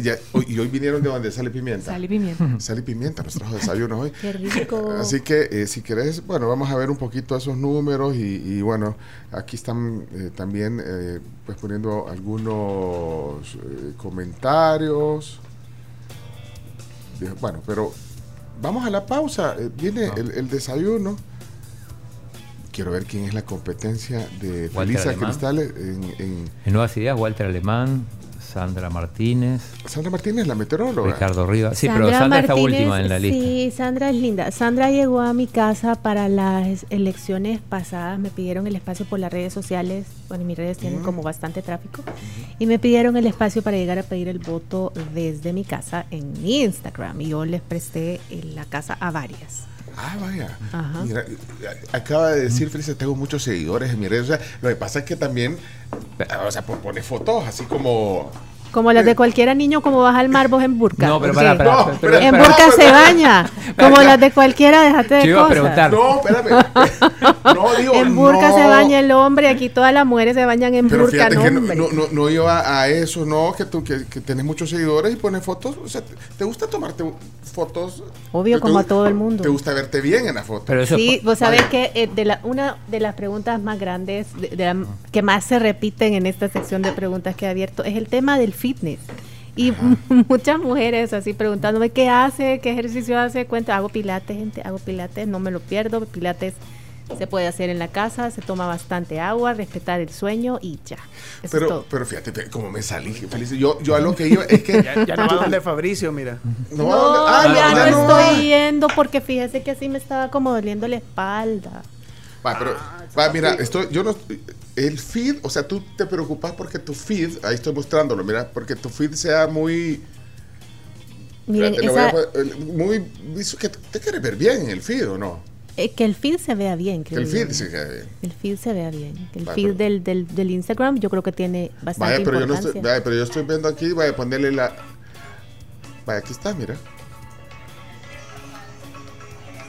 y hoy vinieron de donde sale pimienta. Sale pimienta. Sale pimienta, nos trajo desayuno hoy. Qué rico. Así que eh, si querés, bueno, vamos a ver un poquito esos números y, bueno, aquí están también pues poniendo algunos comentarios. Bueno, pero vamos a la pausa. Eh, viene el, desayuno. Quiero ver quién es la competencia de Felisa Cristales en, en, en Nuevas Ideas. Walter Alemán, Sandra Martínez. Sandra Martínez, la meteoróloga. Ricardo Rivas. Sí, pero Sandra está última en la lista. Sí, Sandra es linda. Sandra llegó a mi casa para las elecciones pasadas. Me pidieron el espacio por las redes sociales. Bueno, mis redes tienen mm. como bastante tráfico. Y me pidieron el espacio para llegar a pedir el voto desde mi casa en mi Instagram. Y yo les presté la casa a varias. Ah, vaya. Mira, acaba de decir Felicia, tengo muchos seguidores en mi redes. O sea, lo que pasa es que también, o sea, pone fotos así como como las de cualquier niño, como vas al mar vos en burka. No, pero para, para, En burka se baña. Como las de cualquiera, déjate de cosas. preguntar. No, espérame. No, digo, en burka se baña el hombre, aquí todas las mujeres se bañan en pero burka, no, que no, no, no, iba a eso, no, que tú que, que tenés muchos seguidores y pones fotos, o sea, ¿te gusta tomarte fotos? Obvio, como a todo el mundo. ¿Te gusta verte bien en la foto? Pero sí, vos sabés que eh, de la, una de las preguntas más grandes, de, que más se repiten en esta sección de preguntas que he abierto, es el tema del fitness. Y muchas mujeres así preguntándome qué hace, qué ejercicio hace, cuenta, hago pilates, gente, hago pilates, no me lo pierdo, pilates se puede hacer en la casa, se toma bastante agua, respetar el sueño y ya. pero, pero fíjate, como me salí feliz. Yo, yo a lo que iba es que. ya, no va donde Fabricio, mira. No, ah, ya no, estoy yendo porque fíjese que así me estaba como doliendo la espalda. Va, pero, va, mira, estoy, yo no, el feed, o sea, tú te preocupas porque tu feed, ahí estoy mostrándolo, mira, porque tu feed sea muy... Miren, esa, muy, que te quieres ver bien en el feed o no? Eh, que el feed se vea bien. Que el feed se vea bien. El feed se vea bien. el feed del, del, del, Instagram yo creo que tiene bastante vaya, pero importancia. Yo no estoy, vaya, pero yo estoy viendo aquí, voy a ponerle la... Vaya, aquí está, mira.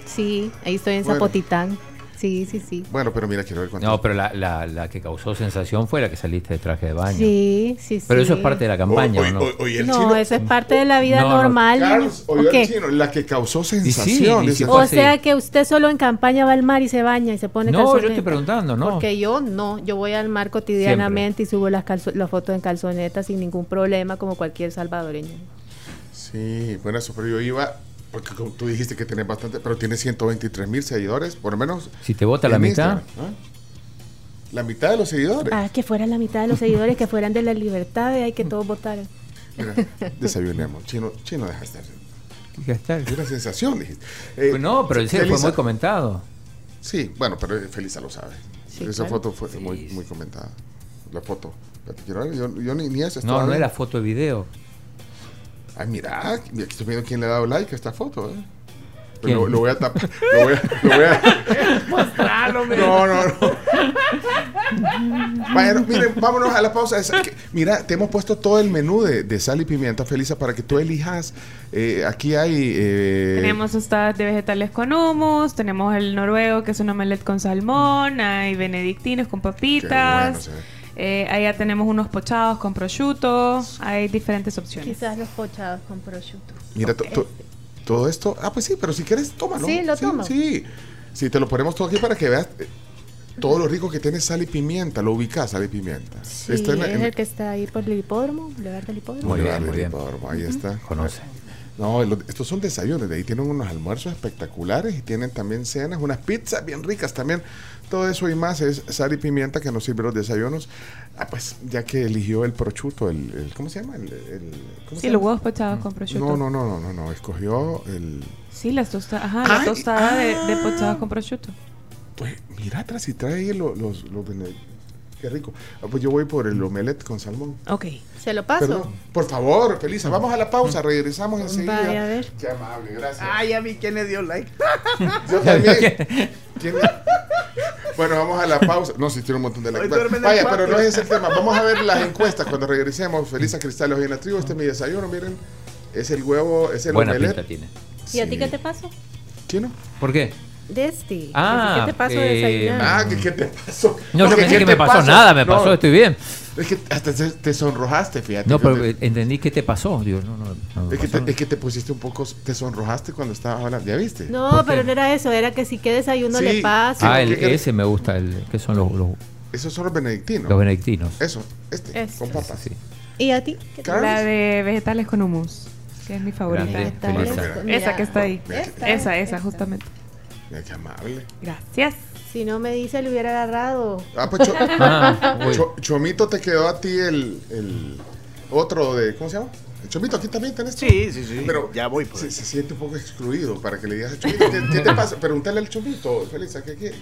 Sí, ahí estoy en Zapotitán. Sí, sí, sí. Bueno, pero mira, quiero ver cuánto. No, pero la, la, la, que causó sensación fue la que saliste de traje de baño. Sí, sí, sí. Pero eso es parte de la campaña, ¿no? no, eso es parte de la vida normal. Carlos, el chino, la que causó sensación. o sea que usted solo en campaña va al mar y se baña y se pone No, yo estoy preguntando, no. Porque yo no, yo voy al mar cotidianamente y subo las, las fotos en calzonetas sin ningún problema como cualquier salvadoreño. Sí, bueno, eso, pero yo iba porque tú dijiste que tienes bastante, pero tienes 123 mil seguidores, por lo menos. Si te vota la mitad. La mitad de los seguidores. Ah, que fueran la mitad de los seguidores, que fueran de la libertad, y hay que todos votaran. Mira, desayunemos. Chino, chino deja estar. Deja estar. Es una sensación, dijiste. Eh, pues no, pero el fue muy comentado. Sí, bueno, pero Felisa lo sabe. Esa foto fue muy, muy comentada. La foto. Yo, yo ni, ni eso No, no era foto de video. Ay, mira, aquí estoy viendo quién le ha dado like a esta foto. ¿eh? Lo, lo, voy a tapar. Lo voy a. Lo voy a... No, no, no. Bueno, miren, vámonos a la pausa. Mira, te hemos puesto todo el menú de, de sal y pimienta, Felisa, para que tú elijas. Eh, aquí hay. Eh... Tenemos tostadas de vegetales con hummus, tenemos el noruego, que es un omelette con salmón, hay benedictinos con papitas. Eh, allá tenemos unos pochados con prosciutto. Hay diferentes opciones. Quizás los pochados con prosciutto. Mira, todo esto. Ah, pues sí, pero si quieres, tómalo. Sí, lo tomo. Sí, sí, te lo ponemos todo aquí para que veas eh, todo lo rico que tiene sal y pimienta. Lo ubicas, sal y pimienta. Sí, es el que está ahí por el hipódromo, lugar del hipódromo. Muy bien, muy bien. Ahí está. Conoce. No, estos son desayunos, de ahí tienen unos almuerzos espectaculares y tienen también cenas, unas pizzas bien ricas también. Todo eso y más es sal y pimienta que nos sirve los desayunos. Ah, pues ya que eligió el prochuto, el, ¿cómo se llama? El, sí, los huevos pochados con prosciutto. No, no, no, no, no, escogió el... Sí, las tostadas, ajá, la tostada de, de ah. pochados con prosciutto. Pues mira atrás y trae los, los, los Qué rico. Ah, pues yo voy por el omelette con salmón. Ok. Se lo paso. por favor, Felisa, vamos a la pausa, regresamos enseguida. Vaya a ver. Qué amable, gracias. Ay, a mí, ¿quién le dio like? yo también. Bueno, vamos a la pausa. No, si tiene un montón de likes. Vaya, pero no es ese el tema. Vamos a ver las encuestas cuando regresemos. Felisa Cristal, hoy en la tribu. Este es mi desayuno, miren. Es el huevo, es el Buena omelette. tiene. ¿Y a ti qué te pasó? ¿Quién no? ¿Por qué? De este. Ah, ¿Qué te pasó eh, Ah, ¿qué, te pasó? No, yo pensé que me pasó nada, me pasó, estoy bien. Es que hasta te, sonrojaste, fíjate. No, pero entendí que te pasó. Digo, no, no, es, que te, es, que te, pusiste un poco, te sonrojaste cuando estabas hablando, ¿ya viste? No, pero no era eso, era que si qué desayuno le pasa. Ah, el, ese me gusta, el que son los, los, Esos son los benedictinos. Los benedictinos. Eso, este, con papas. Sí. ¿Y a ti? La de vegetales con hummus, que es mi favorita. Esa que está ahí. Esa, esa, justamente. Mira qué amable. Gracias. Si no me dice, le hubiera agarrado. Ah, pues ah, Chomito te quedó a ti el, el otro de. ¿Cómo se llama? El Chomito, aquí también tenés. Sí, sí, sí. Pero ya voy. Se, se, siente un poco excluido para que le digas a Chomito. ¿Qué, te pasa? Pregúntale al Chomito, Felisa, ¿qué quiere?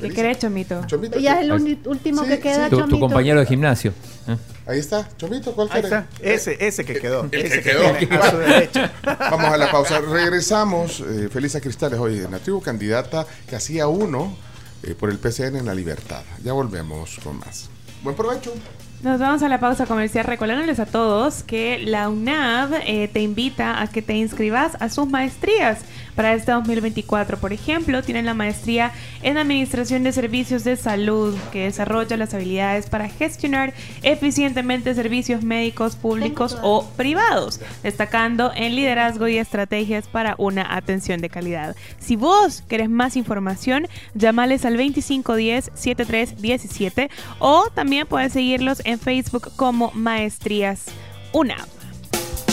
¿Qué querés, Chomito? Chomito ya es el último que queda, Chomito. Tu, compañero de gimnasio. ¿eh? Ahí está, Chomito, ¿cuál Ahí está, ese, ese que quedó. El, ese que quedó. a su derecha. Vamos a la pausa. Regresamos. Eh, Felisa Cristales, hoy en la tribu, candidata que hacía uno eh, por el PCN en la libertad. Ya volvemos con más. Buen provecho. Nos vamos a la pausa comercial recordándoles a todos que la UNAV eh, te invita a que te inscribas a sus maestrías para este 2024. Por ejemplo, tienen la maestría en Administración de Servicios de Salud que desarrolla las habilidades para gestionar eficientemente servicios médicos públicos o privados, destacando en liderazgo y estrategias para una atención de calidad. Si vos querés más información, llamales al 2510-7317 o también puedes seguirlos en Facebook como Maestrías UNAV.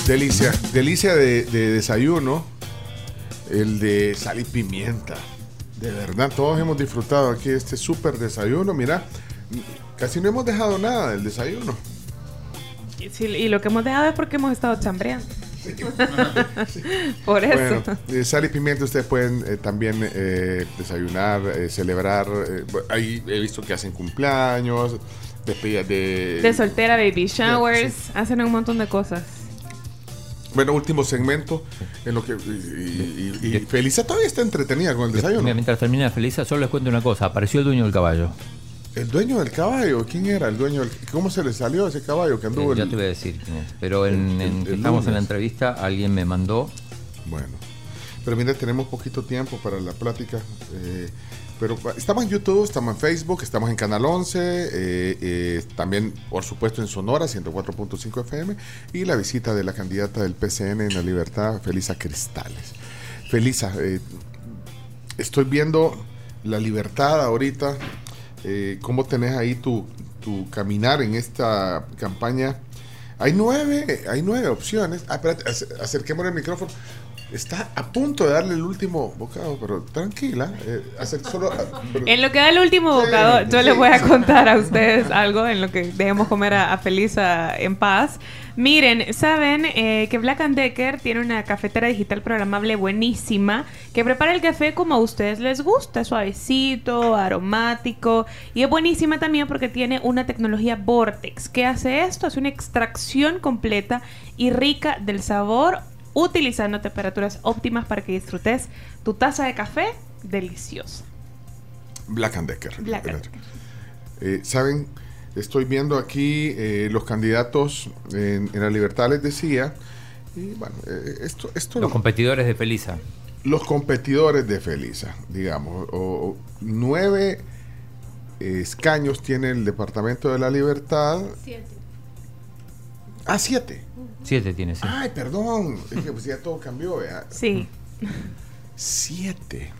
Delicia, delicia de, desayuno, el de sal y pimienta. De verdad, todos hemos disfrutado aquí este súper desayuno. Mira, casi no hemos dejado nada del desayuno. y lo que hemos dejado es porque hemos estado chambreando. Por eso. Eh, sal y pimienta ustedes pueden eh, también eh, desayunar, celebrar. ahí he visto que hacen cumpleaños, de... De soltera, baby showers, hacen un montón de cosas. Bueno, último segmento en lo que y, Felisa todavía está entretenida con el desayuno. Mientras termina Felisa, solo les cuento una cosa, apareció el dueño del caballo. ¿El dueño del caballo? ¿Quién era el dueño del ¿Cómo se le salió ese caballo que anduvo? Eh, ya te voy a decir quién es. Pero en, estamos en la entrevista, alguien me mandó. Bueno. Pero mira, tenemos poquito tiempo para la plática. Eh, pero estamos en YouTube, estamos en Facebook, estamos en Canal 11, eh, eh, también, por supuesto, en Sonora, 104.5 FM, y la visita de la candidata del PCN en la Libertad, Felisa Cristales. Felisa, eh, estoy viendo la libertad ahorita, cómo tenés ahí tu, tu, caminar en esta campaña. Hay nueve, hay nueve opciones. Ah, espérate, el micrófono. Está a punto de darle el último bocado, pero tranquila. Eh, solo, ah, en lo que da el último bocado, yo les voy a contar a ustedes algo en lo que dejemos comer a, a Felisa en paz. Miren, saben eh, que Black Decker tiene una cafetera digital programable buenísima que prepara el café como a ustedes les gusta, suavecito, aromático y es buenísima también porque tiene una tecnología Vortex. ¿Qué hace esto? Es una extracción completa y rica del sabor utilizando temperaturas óptimas para que disfrutes tu taza de café deliciosa. Black and Decker. Eh, Saben, estoy viendo aquí eh, los candidatos en, la libertad, les decía. Y bueno, eh, esto, esto. Los competidores de Felisa. Los competidores de Felisa, digamos. O, nueve escaños tiene el Departamento de la Libertad. Siete. Ah, siete. Siete tiene, sí. Ay, perdón. Es que pues ya todo cambió. Sí. Siete.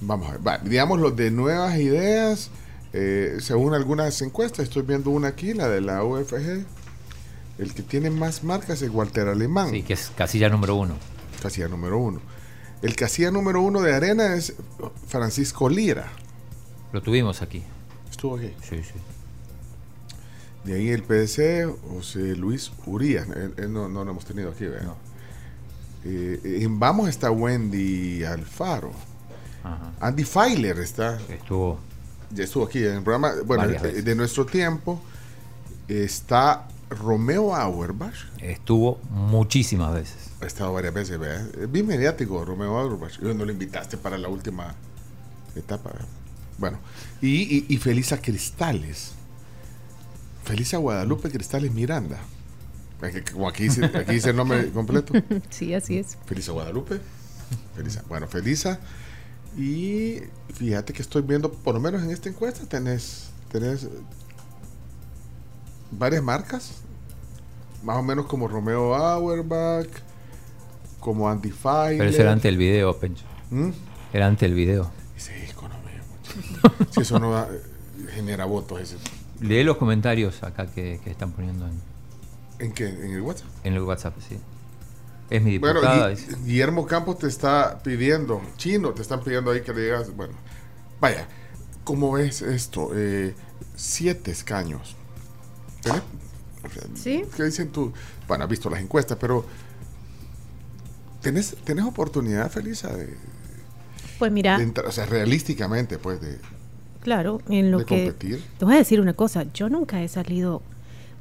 Vamos a ver. digamos los de nuevas ideas. Eh, según algunas encuestas, estoy viendo una aquí, la de la UFG. El que tiene más marcas es Walter Alemán. Sí, que es casilla número uno. Casilla número uno. El casilla número uno de Arena es Francisco Lira. Lo tuvimos aquí. ¿Estuvo aquí? Sí, sí. De ahí el PDC, José Luis Urías, no, lo hemos tenido aquí, ¿verdad? Eh, en Vamos está Wendy Alfaro. Andy Feiler está. Estuvo. Ya estuvo aquí en el programa. Bueno, de, nuestro tiempo está Romeo Auerbach. Estuvo muchísimas veces. Ha estado varias veces, ¿verdad? Es bien mediático, Romeo Auerbach. Y no lo invitaste para la última etapa. Bueno, y, y Felisa Cristales Felisa Guadalupe Cristales Miranda. Como aquí dice, aquí dice el nombre completo. Sí, así es. Felisa Guadalupe. Felisa. Bueno, Felisa. Y fíjate que estoy viendo, por lo menos en esta encuesta, tenés, tenés varias marcas. Más o menos como Romeo Auerbach, como Andy Fire. Pero eso era antes del video, Pencho. ¿Mm? Era antes del video. Sí, economía. si eso no genera votos, ese Lee los comentarios acá que, están poniendo en... ¿En qué? ¿En el WhatsApp? En el WhatsApp, sí. Es mi diputada. Bueno, Guillermo Campos te está pidiendo, chino, te están pidiendo ahí que le digas, bueno, vaya, ¿cómo ves esto? Eh, siete escaños. ¿Sí? ¿Qué dicen tú? Bueno, has visto las encuestas, pero ¿tenés, ¿tenés oportunidad, Felisa, de, pues mira, o sea, realísticamente, pues, de, Claro, en lo que... Competir. Te voy a decir una cosa, yo nunca he salido...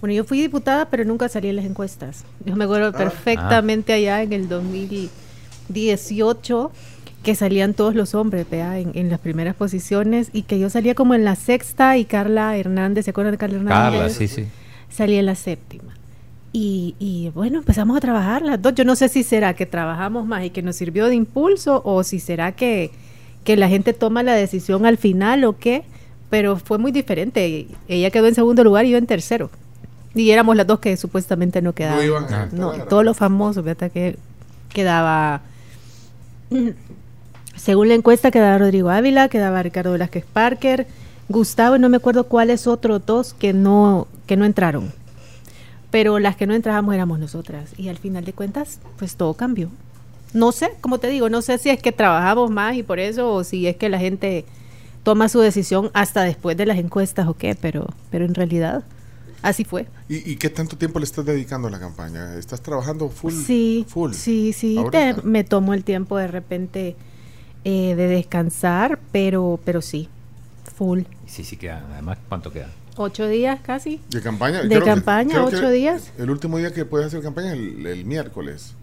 Bueno, yo fui diputada, pero nunca salí en las encuestas. Yo me acuerdo ah. perfectamente allá en el 2018 que salían todos los hombres En, en, las primeras posiciones y que yo salía como en la sexta y Carla Hernández, ¿se acuerdan de Carla Hernández? Carla, sí, sí. Salía en la séptima. Y, y, bueno, empezamos a trabajar las dos. Yo no sé si será que trabajamos más y que nos sirvió de impulso o si será que que la gente toma la decisión al final o qué, pero fue muy diferente. Ella quedó en segundo lugar y yo en tercero. Y éramos las dos que supuestamente no quedaban. No iban a no, todos los famosos, ¿verdad? Que quedaba. Según la encuesta, quedaba Rodrigo Ávila, quedaba Ricardo Velázquez Parker, Gustavo, y no me acuerdo cuáles otros dos que no, que no entraron. Pero las que no entrábamos éramos nosotras. Y al final de cuentas, pues todo cambió no sé, como te digo, no sé si es que trabajamos más y por eso, o si es que la gente toma su decisión hasta después de las encuestas o qué, pero, pero en realidad así fue. ¿Y, qué tanto tiempo le estás dedicando a la campaña? ¿Estás trabajando full? Sí, full, sí, sí. me tomo el tiempo de repente eh, de descansar, pero, pero sí, full. Sí, sí queda. Además, ¿cuánto queda? Ocho días casi. ¿De campaña? De campaña, ocho días. El último día que puedes hacer campaña es el, miércoles.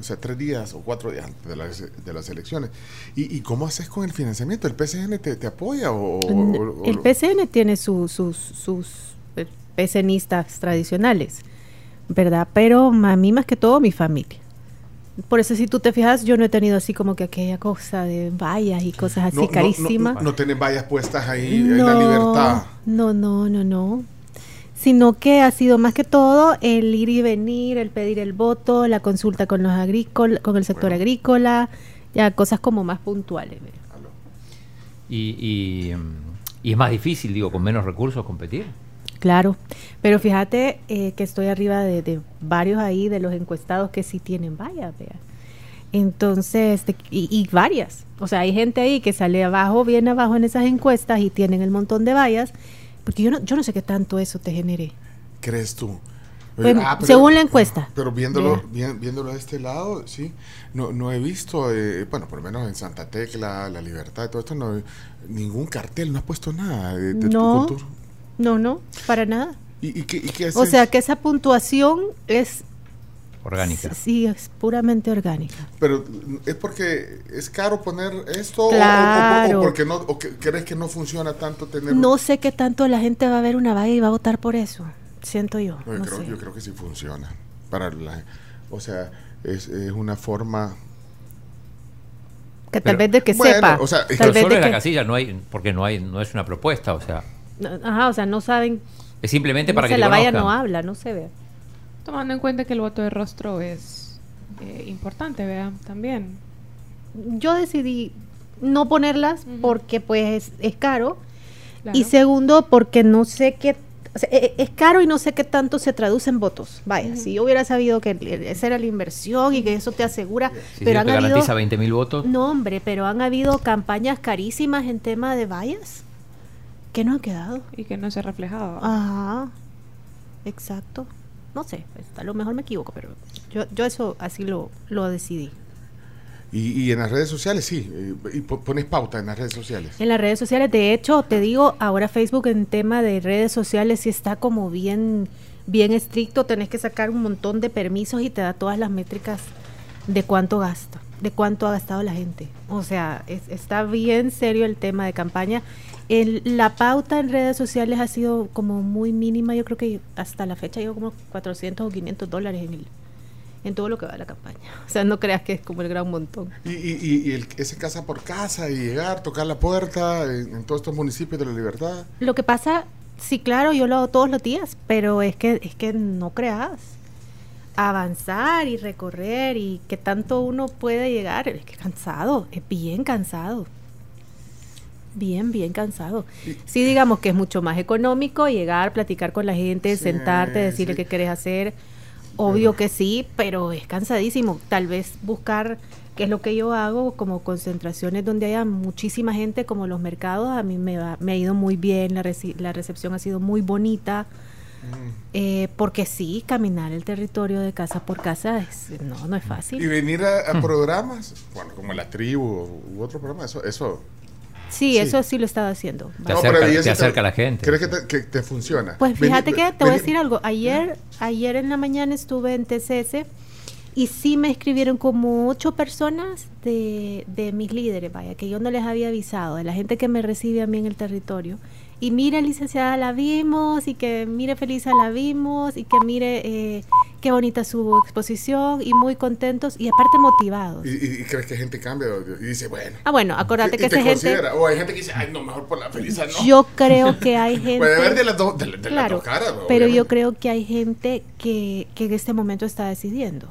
O sea, tres días o cuatro días antes de las, de las elecciones. ¿Y, cómo haces con el financiamiento? ¿El PCN te, apoya? O, el PCN tiene sus, sus eh, PCNistas tradicionales, ¿verdad? Pero a mí más que todo mi familia. Por eso si tú te fijas, yo no he tenido así como que aquella cosa de vallas y cosas así carísimas. No, no, tenés vallas puestas ahí en la libertad. No, no, no, no. Sino que ha sido más que todo el ir y venir, el pedir el voto, la consulta con los agrícola, con el sector agrícola, ya cosas como más puntuales. Y, y es más difícil, digo, con menos recursos competir. Claro, pero fíjate eh, que estoy arriba de, varios ahí, de los encuestados que sí tienen vallas, vea. Entonces, y, y, varias. O sea, hay gente ahí que sale abajo, bien abajo en esas encuestas y tienen el montón de vallas, porque yo no, yo no sé qué tanto eso te genere. ¿Crees tú? Pues, ah, según la encuesta. Pero viéndolo, viéndolo de este lado, sí, no, no he visto, eh, bueno, por lo menos en Santa Tecla, La Libertad, todo esto, no, ningún cartel, no ha puesto nada de, no, No, no, para nada. ¿Y, qué, O sea, que esa puntuación es orgánica. Sí, es puramente orgánica. Pero es porque es caro poner esto claro. o, porque no o crees que no funciona tanto tener No sé qué tanto la gente va a ver una valla y va a votar por eso siento yo. yo, creo, que sí funciona. Para la, o sea, es, es una forma que tal vez de que sepa. O sea, tal vez solo de la casilla no hay, porque no hay, no es una propuesta, o sea. Ajá, o sea, no saben. Es simplemente para que la vaya no habla, no se ve. Tomando en cuenta que el voto de rostro es eh, importante, vea, también. Yo decidí no ponerlas porque pues es caro. Y segundo, porque no sé qué e, e, es caro y no sé qué tanto se traduce en votos. Vaya, si yo hubiera sabido que esa era la inversión y que eso te asegura. pero han te garantiza 20 mil votos. No, hombre, pero han habido campañas carísimas en tema de vallas que no han quedado. Y que no se ha reflejado. Ajá, exacto. No sé, pues, a lo mejor me equivoco, pero yo, yo eso así lo, lo decidí. Y, en las redes sociales, sí, eh, y pones pauta en las redes sociales. En las redes sociales, de hecho, te digo, ahora Facebook en tema de redes sociales sí está como bien, bien estricto, tenés que sacar un montón de permisos y te da todas las métricas de cuánto gasta, de cuánto ha gastado la gente. O sea, está bien serio el tema de campaña. El, la pauta en redes sociales ha sido como muy mínima, yo creo que hasta la fecha llevo como 400 o 500 dólares en el en todo lo que va a la campaña. O sea, no creas que es como el gran montón. Y, y, y ese casa por casa y llegar, tocar la puerta en, todos estos municipios de la libertad. Lo que pasa, sí, claro, yo lo hago todos los días, pero es que, es que no creas. Avanzar y recorrer y que tanto uno puede llegar, es que cansado, es bien cansado. Bien, bien cansado. Sí, digamos que es mucho más económico llegar, platicar con la gente, sentarte, decirle qué quieres hacer Obvio que sí, pero es cansadísimo. Tal vez buscar, que es lo que yo hago, como concentraciones donde haya muchísima gente, como los mercados, a mí me, me ha ido muy bien, la, la recepción ha sido muy bonita. Eh, porque sí, caminar el territorio de casa por casa es, no, no es fácil. Y venir a, programas, bueno, como la tribu u otro programa, eso, eso Sí, eso sí lo estaba haciendo. Te, acerca, a la gente. ¿Crees que te, funciona? Pues fíjate que te voy a decir algo. Ayer, ayer en la mañana estuve en TCS y sí me escribieron como ocho personas de, de mis líderes, vaya, que yo no les había avisado, de la gente que me recibe a mí en el territorio y mire licenciada la vimos y que mire Felisa la vimos y que mire eh, qué bonita su exposición y muy contentos y aparte motivados. ¿Y, crees que gente cambia y dice, bueno? Ah, bueno, acuérdate que esa gente... O hay gente que dice, ay, no, mejor por la Felisa no. Yo creo que hay gente... Puede haber de las dos caras. Pero yo creo que hay gente que, que en este momento está decidiendo.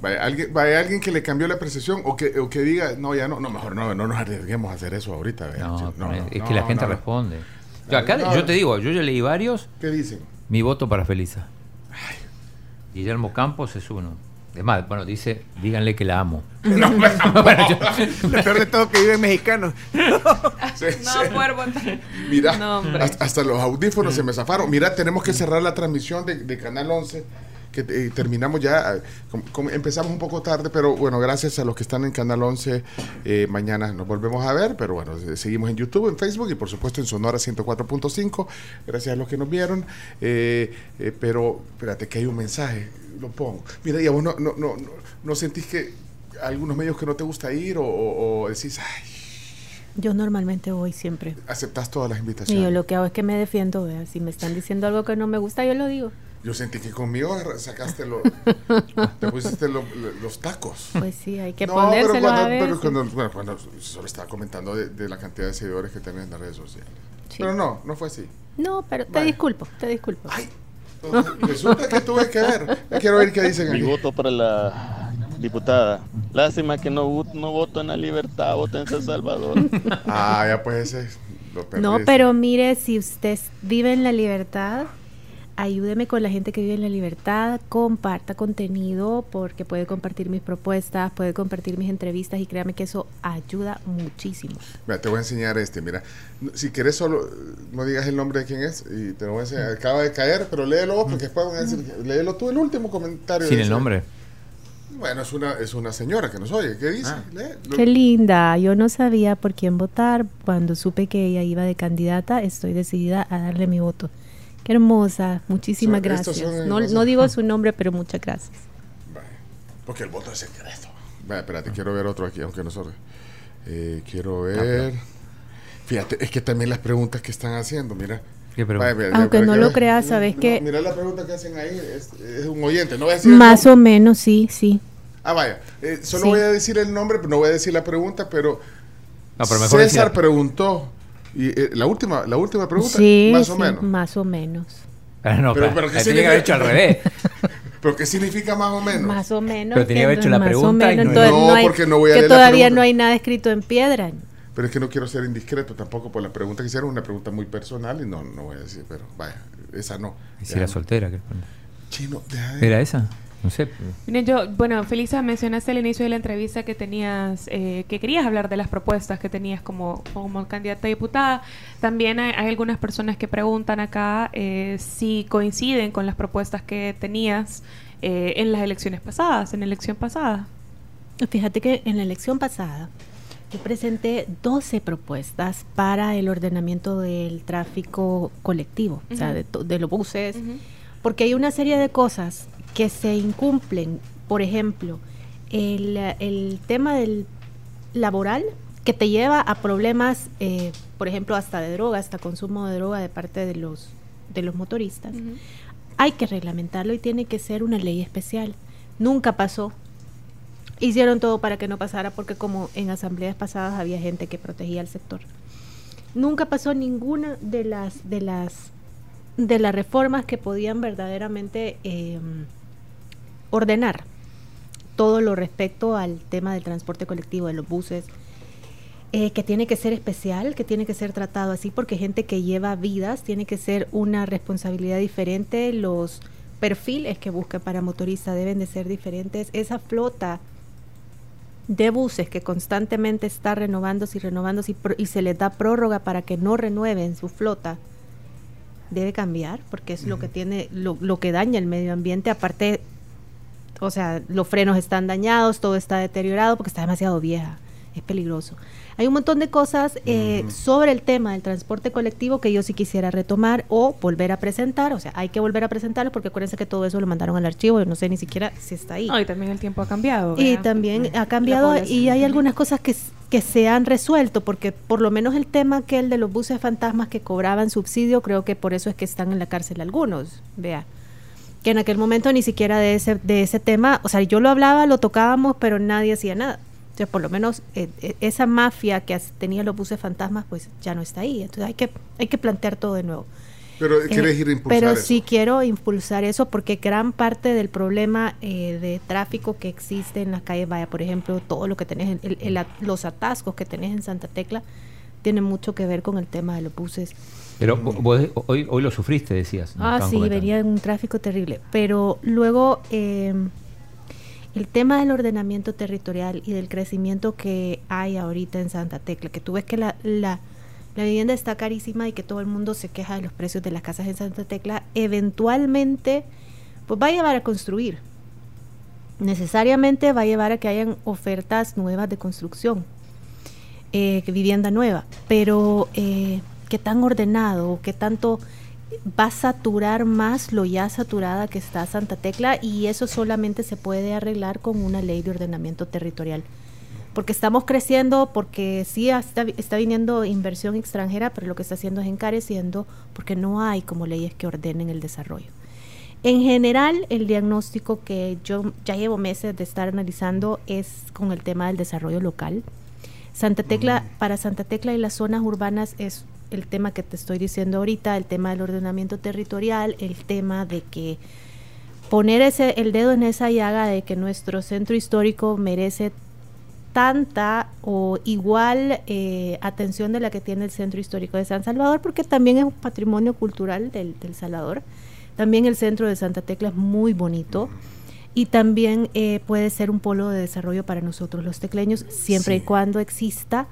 Vaya alguien, vaya alguien que le cambió la percepción o que, o que diga, no, ya no, no, mejor no, no nos arriesguemos a hacer eso ahorita. No, es que la gente responde. Yo, acá, yo te digo, yo ya leí varios. ¿Qué dicen? Mi voto para Felisa. Guillermo Campos es uno. Es más, bueno, dice, díganle que la amo. No, bueno, yo, Lo peor de todo que vive mexicano. no, puedo Mira, hasta, los audífonos se me zafaron. Mira, tenemos que cerrar la transmisión de, de Canal 11 que eh, terminamos ya, eh, empezamos un poco tarde, pero bueno, gracias a los que están en Canal 11, eh, mañana nos volvemos a ver, pero bueno, seguimos en YouTube, en Facebook y por supuesto en Sonora 104.5, gracias a los que nos vieron, pero espérate que hay un mensaje, lo pongo. Mira, y vos no, no, no, no, sentís que algunos medios que no te gusta ir o, decís, ay, yo normalmente voy siempre. ¿Aceptas todas las invitaciones? Y yo lo que hago es que me defiendo. Si me están diciendo algo que no me gusta, yo lo digo. Yo sentí que conmigo sacaste lo, te pusiste los tacos. Pues sí, hay que no, ponérselo pero cuando, a Pero cuando, bueno, cuando solo estaba comentando de, la cantidad de seguidores que tenés en las redes sociales. Pero no, no fue así. No, pero te disculpo, te disculpo. Ay, resulta que tuve que ver. Quiero ver qué dicen Mi voto para la diputada. Lástima que no, no voto en la libertad, voto en San Salvador. ah, ya pues ese No, pero mire, si usted vive en la libertad ayúdeme con la gente que vive en la libertad, comparta contenido porque puede compartir mis propuestas, puede compartir mis entrevistas y créame que eso ayuda muchísimo. Mira, te voy a enseñar este, mira, si quieres solo, no digas el nombre de quién es y te lo voy a enseñar, acaba de caer, pero léelo porque después van a decir, léelo tú el último comentario. Sin el nombre. Bueno, es una, es una señora que nos oye. ¿Qué dice? Ah. Qué linda. Yo no sabía por quién votar. Cuando supe que ella iba de candidata, estoy decidida a darle mi voto. Qué hermosa. Muchísimas gracias. No, no, digo su nombre, pero muchas gracias. porque el voto es secreto. Vale, espérate, quiero ver otro aquí, aunque nosotros. Eh, quiero ver. Fíjate, es que también las preguntas que están haciendo, mira. Aunque no lo creas, sabes que... Mira la pregunta que hacen ahí, es, un oyente, no voy a decir Más o menos, sí, sí. Ah, vaya, eh, solo voy a decir el nombre, no voy a decir la pregunta, pero, César preguntó, y eh, la última la última pregunta, más o menos. Más o menos. Ah, no, pero, pero, ¿qué tiene que haber hecho al revés. ¿Pero qué significa más o menos? Más o menos. Pero tenía que haber hecho la pregunta y no, no, porque no voy a Que todavía no hay nada escrito en piedra pero es que no quiero ser indiscreto tampoco por la pregunta que hicieron, una pregunta muy personal y no, no voy a decir, pero vaya, esa no. ¿Y si era soltera? ¿qué? Chino, ¿Era esa? No sé. Miren, yo, bueno, Felisa, mencionaste al inicio de la entrevista que tenías, eh, que querías hablar de las propuestas que tenías como, como candidata a diputada. También hay, algunas personas que preguntan acá eh, si coinciden con las propuestas que tenías eh, en las elecciones pasadas, en la elección pasada. Fíjate que en la elección pasada yo presenté 12 propuestas para el ordenamiento del tráfico colectivo, o sea, de, los buses, porque hay una serie de cosas que se incumplen. Por ejemplo, el, tema del laboral que te lleva a problemas, eh, por ejemplo, hasta de droga, hasta consumo de droga de parte de los, de los motoristas. Hay que reglamentarlo y tiene que ser una ley especial. Nunca pasó hicieron todo para que no pasara porque como en asambleas pasadas había gente que protegía el sector. Nunca pasó ninguna de las de las de las reformas que podían verdaderamente em, ordenar todo lo respecto al tema del transporte colectivo, de los buses, eh, que tiene que ser especial, que tiene que ser tratado así, porque gente que lleva vidas tiene que ser una responsabilidad diferente, los perfiles que busca para motorista deben de ser diferentes, esa flota de buses que constantemente está renovándose y renovándose y, se les da prórroga para que no renueven su flota, debe cambiar porque es lo que tiene, lo, lo, que daña el medio ambiente. Aparte, o sea, los frenos están dañados, todo está deteriorado porque está demasiado vieja, es peligroso. Hay un montón de cosas eh, sobre el tema del transporte colectivo que yo sí quisiera retomar o volver a presentar. O sea, hay que volver a presentarlo porque acuérdense que todo eso lo mandaron al archivo. Yo no sé ni siquiera si está ahí. y también el tiempo ha cambiado. Y también ha cambiado y hay algunas cosas que, que se han resuelto porque por lo menos el tema que el de los buses fantasmas que cobraban subsidio, creo que por eso es que están en la cárcel algunos. Vea que en aquel momento ni siquiera de ese, de ese tema, o sea, yo lo hablaba, lo tocábamos, pero nadie hacía nada por lo menos eh, eh, esa mafia que tenía los buses fantasmas, pues ya no está ahí. Entonces hay que, hay que plantear todo de nuevo. Pero eh, quieres ir a impulsar Pero sí quiero impulsar eso porque gran parte del problema de tráfico que existe en las calles, vaya, por ejemplo, todo lo que tenés, los atascos que tenés en Santa Tecla, tiene mucho que ver con el tema de los buses. Pero hoy, hoy lo sufriste, decías. Ah, sí, venía en un tráfico terrible. Pero luego... Eh, el tema del ordenamiento territorial y del crecimiento que hay ahorita en Santa Tecla, que tú ves que la, la, vivienda está carísima y que todo el mundo se queja de los precios de las casas en Santa Tecla, eventualmente pues va a llevar a construir. Necesariamente va a llevar a que hayan ofertas nuevas de construcción, eh, vivienda nueva, pero eh, qué tan ordenado, qué tanto va a saturar más lo ya saturada que está Santa Tecla y eso solamente se puede arreglar con una ley de ordenamiento territorial. Porque estamos creciendo, porque sí está, está viniendo inversión extranjera, pero lo que está haciendo es encareciendo porque no hay como leyes que ordenen el desarrollo. En general, el diagnóstico que yo ya llevo meses de estar analizando es con el tema del desarrollo local. Santa Tecla, mm. para Santa Tecla y las zonas urbanas es el tema que te estoy diciendo ahorita, el tema del ordenamiento territorial, el tema de que poner ese, el dedo en esa llaga de que nuestro centro histórico merece tanta o igual eh, atención de la que tiene el centro histórico de San Salvador, porque también es un patrimonio cultural del, del Salvador, También el centro de Santa Tecla es muy bonito. Y también eh, puede ser un polo de desarrollo para nosotros los tecleños, siempre y cuando exista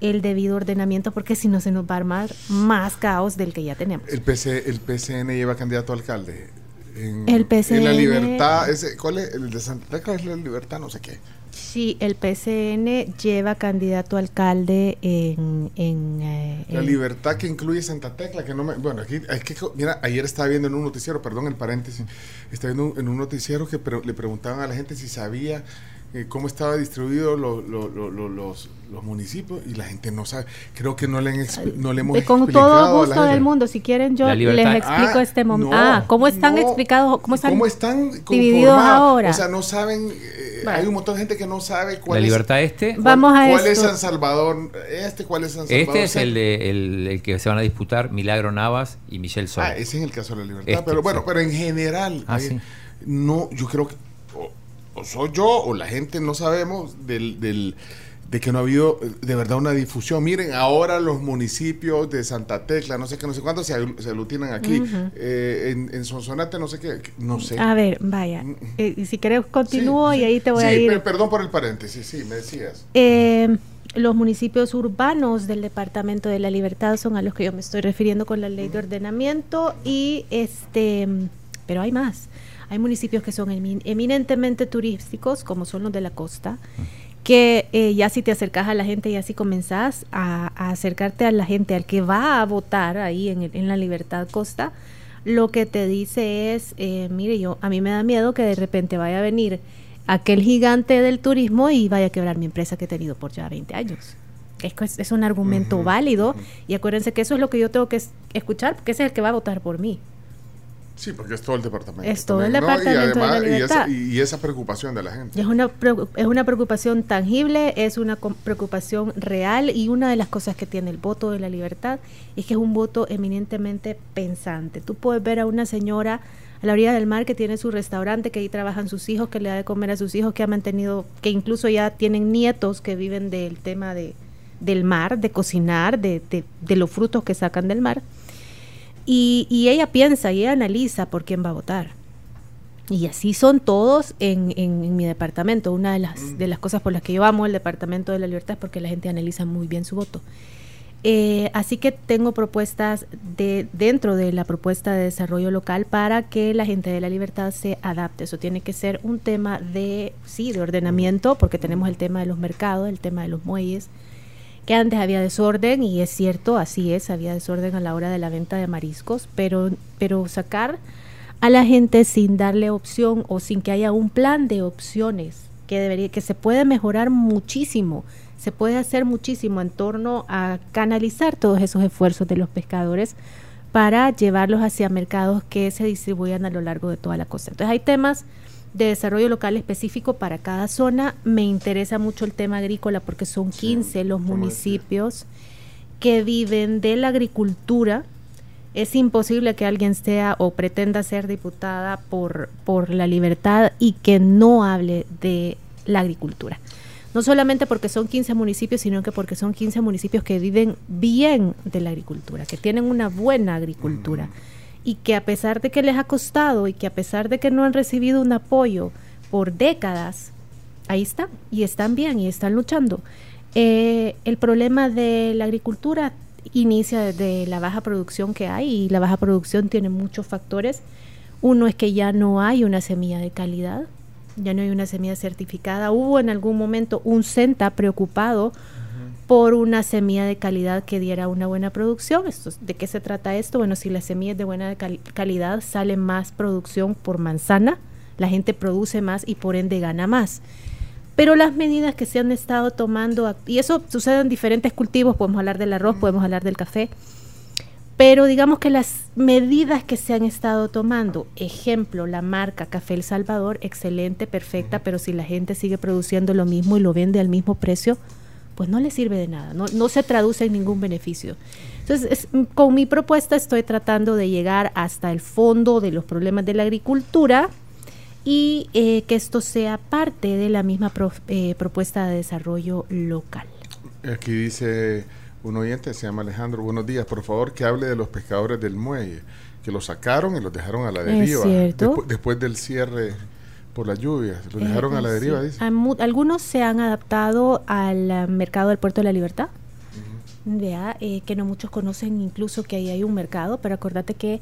el debido ordenamiento, porque si no se nos va a armar más caos del que ya tenemos. El, PC, el PCN lleva candidato a alcalde. En, el PCN. En la libertad, ese, ¿cuál es? El de Santa Tecla es la libertad, no sé qué. Sí, el PCN lleva candidato a alcalde en... Eh, la libertad que incluye Santa Tecla, que no me... Bueno, aquí, es que, mira, ayer estaba viendo en un noticiero, perdón el paréntesis, estaba viendo en un noticiero que le preguntaban a la gente si sabía eh, cómo estaba distribuido los, los, municipios y la gente no sabe. Creo que no le, no le hemos de, Con todo gusto del mundo, si quieren yo les explico ah, este momento. ah, ¿cómo están explicados? ¿Cómo están, están divididos ahora? O sea, no saben, eh, hay un montón de gente que no sabe cuál la libertad este. Vamos a cuál es San Salvador, este, cuál es San este Salvador. Este es el, de, el, que se van a disputar Milagro Navas y Michelle Sol. Ah, ese es el caso de la libertad. Este, pero bueno, pero en general, ah, no, yo creo que soy yo o la gente no sabemos del, del, de que no ha habido de verdad una difusión. Miren, ahora los municipios de Santa Tecla, no sé qué, no sé cuántos se, aglutinan aquí. Eh, en, en, Sonsonate, no sé qué, no sé. A ver, vaya. Mm. Eh, y si querés continúo y ahí te voy a ir. perdón por el paréntesis, sí, me decías. Eh, los municipios urbanos del Departamento de la Libertad son a los que yo me estoy refiriendo con la ley de ordenamiento y este, pero hay más. Hay municipios que son eminentemente turísticos, como son los de la costa, que eh, ya si te acercas a la gente y así comenzás a, acercarte a la gente, al que va a votar ahí en, la Libertad Costa, lo que te dice es, eh, mire, yo a mí me da miedo que de repente vaya a venir aquel gigante del turismo y vaya a quebrar mi empresa que he tenido por ya 20 años. Es, es un argumento válido y acuérdense que eso es lo que yo tengo que escuchar porque ese es el que va a votar por mí. Sí, porque es todo el departamento. Es todo el departamento y, esa, preocupación de la gente. Es una, es una preocupación tangible, es una preocupación real y una de las cosas que tiene el voto de la libertad es que es un voto eminentemente pensante. Tú puedes ver a una señora a la orilla del mar que tiene su restaurante, que ahí trabajan sus hijos, que le da de comer a sus hijos, que ha mantenido, que incluso ya tienen nietos que viven del tema de, del mar, de cocinar, de, de, de los frutos que sacan del mar y, ella piensa y ella analiza por quién va a votar. Y así son todos en, en, mi departamento. Una de las, de las cosas por las que yo amo el Departamento de la Libertad es porque la gente analiza muy bien su voto. Eh, así que tengo propuestas de, dentro de la propuesta de desarrollo local para que la gente de la libertad se adapte. Eso tiene que ser un tema de, sí, de ordenamiento, porque tenemos el tema de los mercados, el tema de los muelles, que antes había desorden y es cierto, así es, había desorden a la hora de la venta de mariscos, pero, pero sacar a la gente sin darle opción o sin que haya un plan de opciones que debería que se puede mejorar muchísimo, se puede hacer muchísimo en torno a canalizar todos esos esfuerzos de los pescadores para llevarlos hacia mercados que se distribuyan a lo largo de toda la costa. Entonces hay temas de desarrollo local específico para cada zona. Me interesa mucho el tema agrícola porque son 15 los municipios que viven de la agricultura. Es imposible que alguien sea o pretenda ser diputada por, por la libertad y que no hable de la agricultura. No solamente porque son 15 municipios, sino que porque son 15 municipios que viven bien de la agricultura, que tienen una buena agricultura y que a pesar de que les ha costado y que a pesar de que no han recibido un apoyo por décadas, ahí están y están bien y están luchando. Eh, el problema de la agricultura inicia desde la baja producción que hay y la baja producción tiene muchos factores. Uno es que ya no hay una semilla de calidad, ya no hay una semilla certificada. Hubo en algún momento un CENTA preocupado por una semilla de calidad que diera una buena producción. Esto, ¿De qué se trata esto? Bueno, si la semilla es de buena calidad, sale más producción por manzana, la gente produce más y por ende gana más. Pero las medidas que se han estado tomando, y eso sucede en diferentes cultivos, podemos hablar del arroz, podemos hablar del café, pero digamos que las medidas que se han estado tomando, ejemplo, la marca Café El Salvador, excelente, perfecta, pero si la gente sigue produciendo lo mismo y lo vende al mismo precio, pues no le sirve de nada, no, se traduce en ningún beneficio. Entonces, con mi propuesta estoy tratando de llegar hasta el fondo de los problemas de la agricultura y eh, que esto sea parte de la misma eh, propuesta de desarrollo local. Aquí dice un oyente se llama Alejandro, buenos días, por favor que hable de los pescadores del muelle, que los sacaron y los dejaron a la deriva. después del cierre por las lluvias, los dejaron a la deriva, dice. Algunos se han adaptado al eh, mercado del Puerto de la Libertad. Eh, que no muchos conocen incluso que ahí hay un mercado, pero acordate que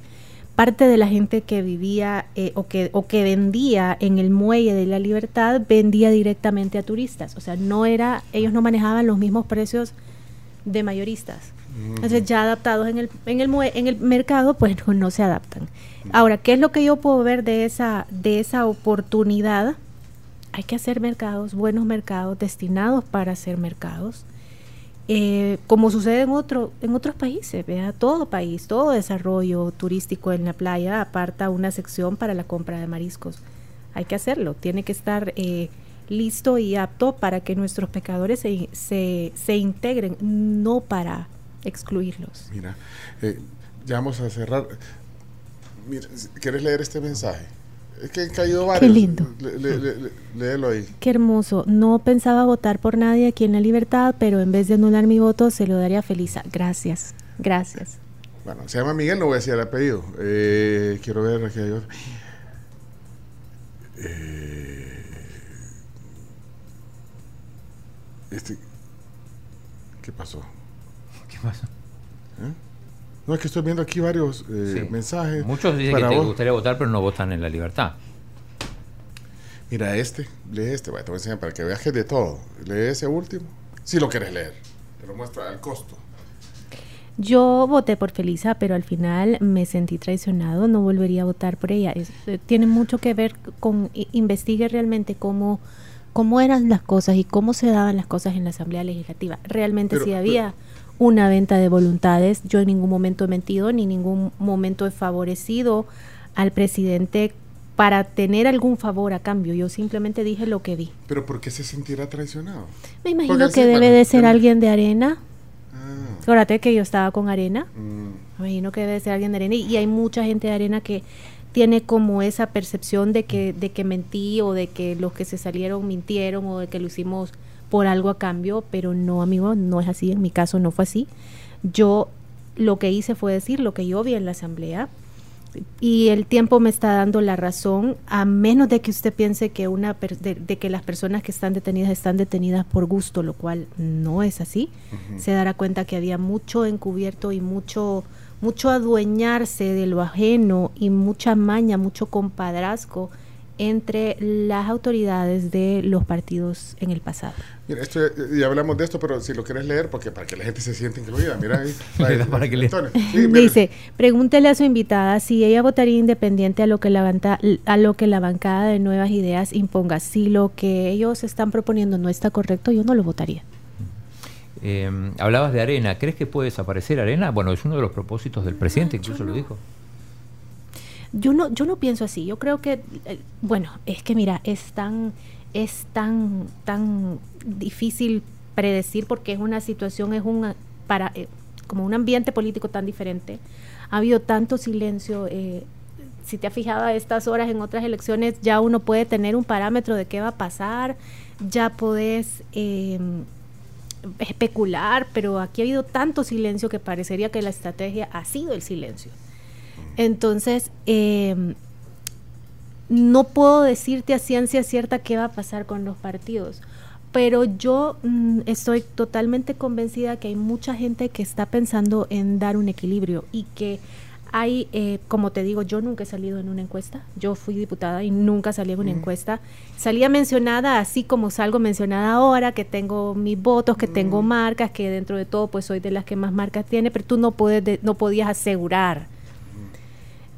parte de la gente que vivía eh, o, que, o que vendía en el muelle de la libertad vendía directamente a turistas. O sea, no era, ellos no manejaban los mismos precios de mayoristas. Entonces ya adaptados en el, en el, en el mercado, pues no, se adaptan. Ahora, ¿qué es lo que yo puedo ver de esa, de esa oportunidad? Hay que hacer mercados, buenos mercados, destinados para hacer mercados eh, como sucede en, otro, en otros países, vea, todo país, todo desarrollo turístico en la playa aparta una sección para la compra de mariscos. Hay que hacerlo, tiene que estar eh, listo y apto para que nuestros pecadores se, se, se integren, no para excluirlos. Mira, eh, ya vamos a cerrar. Mira, ¿Quieres leer este mensaje? Es que han caído varios. Qué lindo. léelo ahí. Qué hermoso. No pensaba votar por nadie aquí en La Libertad, pero en vez de anular mi voto, se lo daría feliz. Gracias. Gracias. Bueno, se llama Miguel, no voy a decir el apellido. Eh, quiero ver aquí hay otro. Eh, este, ¿Qué pasó? ¿Eh? No, es que estoy viendo aquí varios eh, mensajes. Muchos dicen que te gustaría votar, pero no votan en la libertad. Mira este, lee este, te voy a enseñar para que veas que de todo. Lee ese último, si lo quieres leer. Te lo muestro al costo. Yo voté por Felisa, pero al final me sentí traicionado, no volvería a votar por ella. Eh, tiene mucho que ver con, investigue realmente cómo, cómo eran las cosas y cómo se daban las cosas en la Asamblea Legislativa. Realmente sí había una venta de voluntades. Yo en ningún momento he mentido, ni en ningún momento he favorecido al presidente para tener algún favor a cambio. Yo simplemente dije lo que vi. ¿Pero por qué se sentirá traicionado? Me imagino que debe de ser alguien de arena. Ah. Acuérdate que yo estaba con arena. Mm. Me imagino que debe de ser alguien de arena. Y, hay mucha gente de arena que tiene como esa percepción de que, de que mentí o de que los que se salieron mintieron o de que lo hicimos por algo a cambio, pero no, amigo, no es así, en mi caso no fue así. Yo lo que hice fue decir lo que yo vi en la asamblea y el tiempo me está dando la razón, a menos de que usted piense que una de, que las personas que están detenidas están detenidas por gusto, lo cual no es así. Se dará cuenta que había mucho encubierto y mucho mucho adueñarse de lo ajeno y mucha maña, mucho compadrazgo entre las autoridades de los partidos en el pasado. Mira, esto, ya hablamos de esto, pero si lo quieres leer, porque para que la gente se sienta incluida, mira ahí. para que Dice, pregúntele a su invitada si ella votaría independiente a lo, que la a lo que la bancada de Nuevas Ideas imponga. Si lo que ellos están proponiendo no está correcto, yo no lo votaría. Eh, hablabas de Arena, ¿crees que puede desaparecer Arena? Bueno, es uno de los propósitos del presidente, incluso lo dijo. Yo no, yo no pienso así. Yo creo que, eh, bueno, es que mira, es tan, es tan, tan difícil predecir porque es una situación, es un para eh, como un ambiente político tan diferente. Ha habido tanto silencio. Eh, si te has fijado a estas horas en otras elecciones, ya uno puede tener un parámetro de qué va a pasar, ya podés em, especular, pero aquí ha habido tanto silencio que parecería que la estrategia ha sido el silencio. Entonces, em, no puedo decirte a ciencia cierta qué va a pasar con los partidos, pero yo mm, estoy totalmente convencida que hay mucha gente que está pensando en dar un equilibrio y que hay, eh, como te digo, yo nunca he salido en una encuesta, yo fui diputada y nunca salí en una mm. encuesta, salía mencionada así como salgo mencionada ahora, que tengo mis votos, que tengo mm. marcas, que dentro de todo pues soy de las que más marcas tiene, pero tú no, puedes no podías asegurar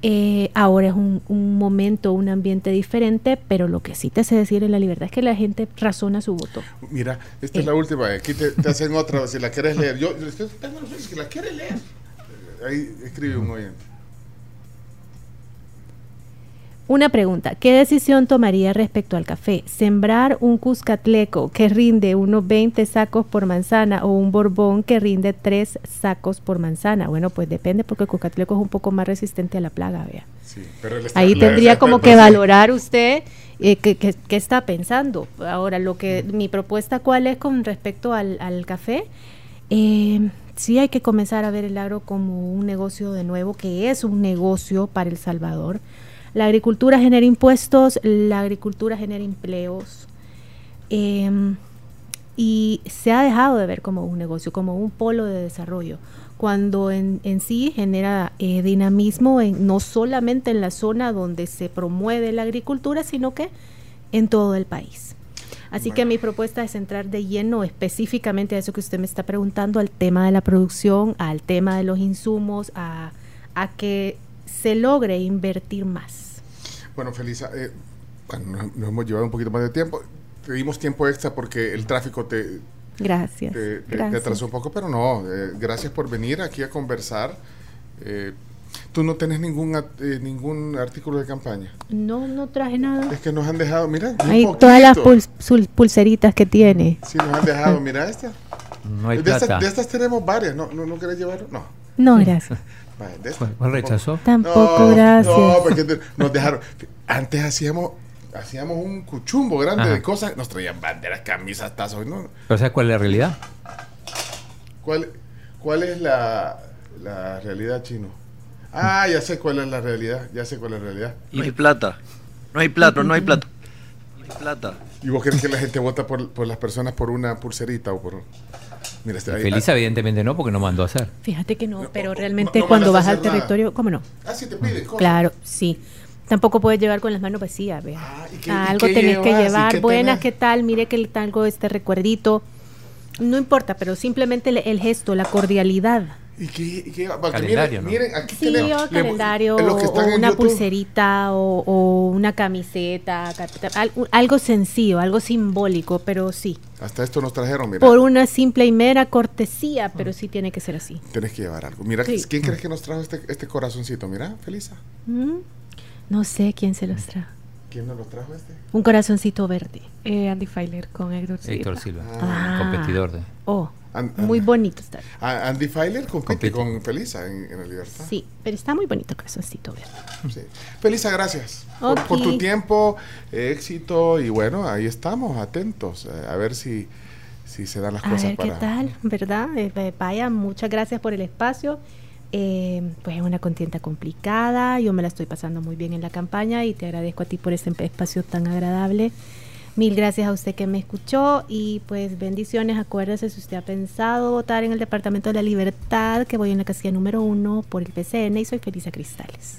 eh, ahora es un, momento, un ambiente diferente, pero lo que sí te sé decir en la libertad es que la gente razona su voto. Mira, esta es la eh. última, aquí te, hacen otra, si la quieres leer. Yo, yo estoy si la quieres leer. Ahí escribe un oyente. Una pregunta, ¿qué decisión tomaría respecto al café? ¿Sembrar un cuscatleco que rinde unos 20 sacos por manzana o un borbón que rinde 3 sacos por manzana? Bueno, pues depende porque el cuscatleco es un poco más resistente a la plaga, vea. Ahí tendría como que valorar usted eh, qué, está pensando. Ahora, lo que mi propuesta cuál es con respecto al, al café Eh, sí hay que comenzar a ver el agro como un negocio de nuevo, que es un negocio para El Salvador. La agricultura genera impuestos, la agricultura genera empleos. Em, y se ha dejado de ver como un negocio, como un polo de desarrollo, cuando en, sí genera eh, dinamismo en, no solamente en la zona donde se promueve la agricultura, sino que en todo el país. Así que mi propuesta es entrar de lleno específicamente a eso que usted me está preguntando, al tema de la producción, al tema de los insumos, a, que se logre invertir más. Bueno, Felisa, eh, nos, hemos llevado un poquito más de tiempo. Pedimos tiempo extra porque el tráfico te, gracias, te, atrasó un poco, pero no, eh, gracias por venir aquí a conversar. Eh, ¿Tú no tenés ningún, eh, ningún artículo de campaña? No, no traje nada. Es que nos han dejado, mira. Hay todas las pulseritas que tiene. Sí, nos han dejado, mira esta. No hay de, plata. Estas, de estas tenemos varias, ¿no, no, no querés llevarlo? No. No, gracias. ¿Cuál rechazó? Tampoco, gracias. No, porque nos dejaron. Antes hacíamos hacíamos un cuchumbo grande de cosas, nos traían banderas, camisas, tazos, ¿no? ¿Pero sabes cuál es la realidad? ¿Cuál, cuál es la, la realidad, chino? Ah, ya sé cuál es la realidad, ya sé cuál es la realidad. No hay plata, no hay plata, no hay plata. No hay plata. ¿Y vos crees que la gente vota por, por las personas por una pulserita o por...? Mira, este, Feliz evidentemente no, porque no mandó a hacer. Fíjate que no, pero realmente cuando vas al territorio, ¿cómo no? Ah, sí te pide Claro, sí. Tampoco puedes llevar con las manos vacías, vea. Ah, algo tenés que llevar. Buenas, ¿qué tal? Mire que tengo este recuerdito. No importa, pero simplemente el gesto, la cordialidad. ¿Y qué, calendario, miren, aquí sí, tenemos, o calendario, o una pulserita, o, una camiseta, algo sencillo, algo simbólico, pero sí. Hasta esto nos trajeron, mira. Por una simple y mera cortesía, pero sí tiene que ser así. Tienes que llevar algo. Mira, ¿quién crees que nos trajo este, este corazoncito? Mira, Felisa. Mm, no sé quién se los trajo. ¿Quién nos lo trajo este? Un corazoncito verde. Eh, Andy Feiler con Héctor Silva. Héctor Silva, ah. competidor de... Oh. Muy bonito está. Andy Feiler compite, con Felisa en, en, la Libertad. Sí, pero está muy bonito el corazoncito verde. Sí. Felisa, gracias por, tu tiempo, éxito y bueno, ahí estamos, atentos eh, a ver si, si se dan las cosas. A ver qué tal, ¿verdad? Eh, vaya, muchas gracias por el espacio eh, pues es una contienda complicada, yo me la estoy pasando muy bien en la campaña y te agradezco a ti por este espacio tan agradable. Mil gracias a usted que me escuchó y pues bendiciones. Acuérdese si usted ha pensado votar en el Departamento de la Libertad, que voy en la casilla número uno por el PCN y soy Felisa Cristales.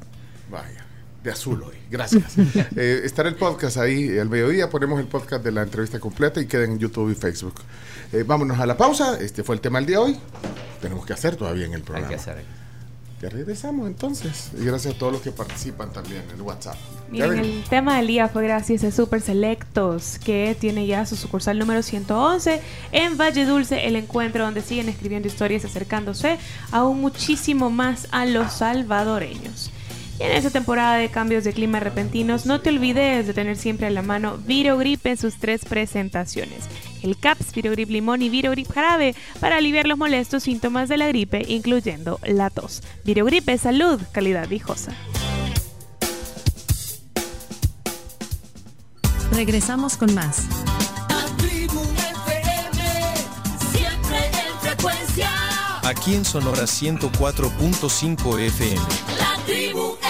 Vaya, de azul hoy. Gracias. eh, estará el podcast ahí al mediodía. Ponemos el podcast de la entrevista completa y queda en YouTube y Facebook. Eh, vámonos a la pausa. Este fue el tema del día de hoy. Tenemos que hacer todavía en el programa. Hay que hacer. Ya regresamos entonces. Y gracias a todos los que participan también en WhatsApp. Bien, el tema del día fue gracias a Super Selectos, que tiene ya su sucursal número 111 en Valle Dulce, el encuentro donde siguen escribiendo historias acercándose aún muchísimo más a los salvadoreños. Y en esta temporada de cambios de clima repentinos, no te olvides de tener siempre a la mano Virogrip en sus tres presentaciones. El CAPS, Virogrip Limón y Virogrip Jarabe para aliviar los molestos síntomas de la gripe, incluyendo la tos. Virogrip es salud, calidad viejosa. Regresamos con más. Aquí en Sonora 104.5 FM.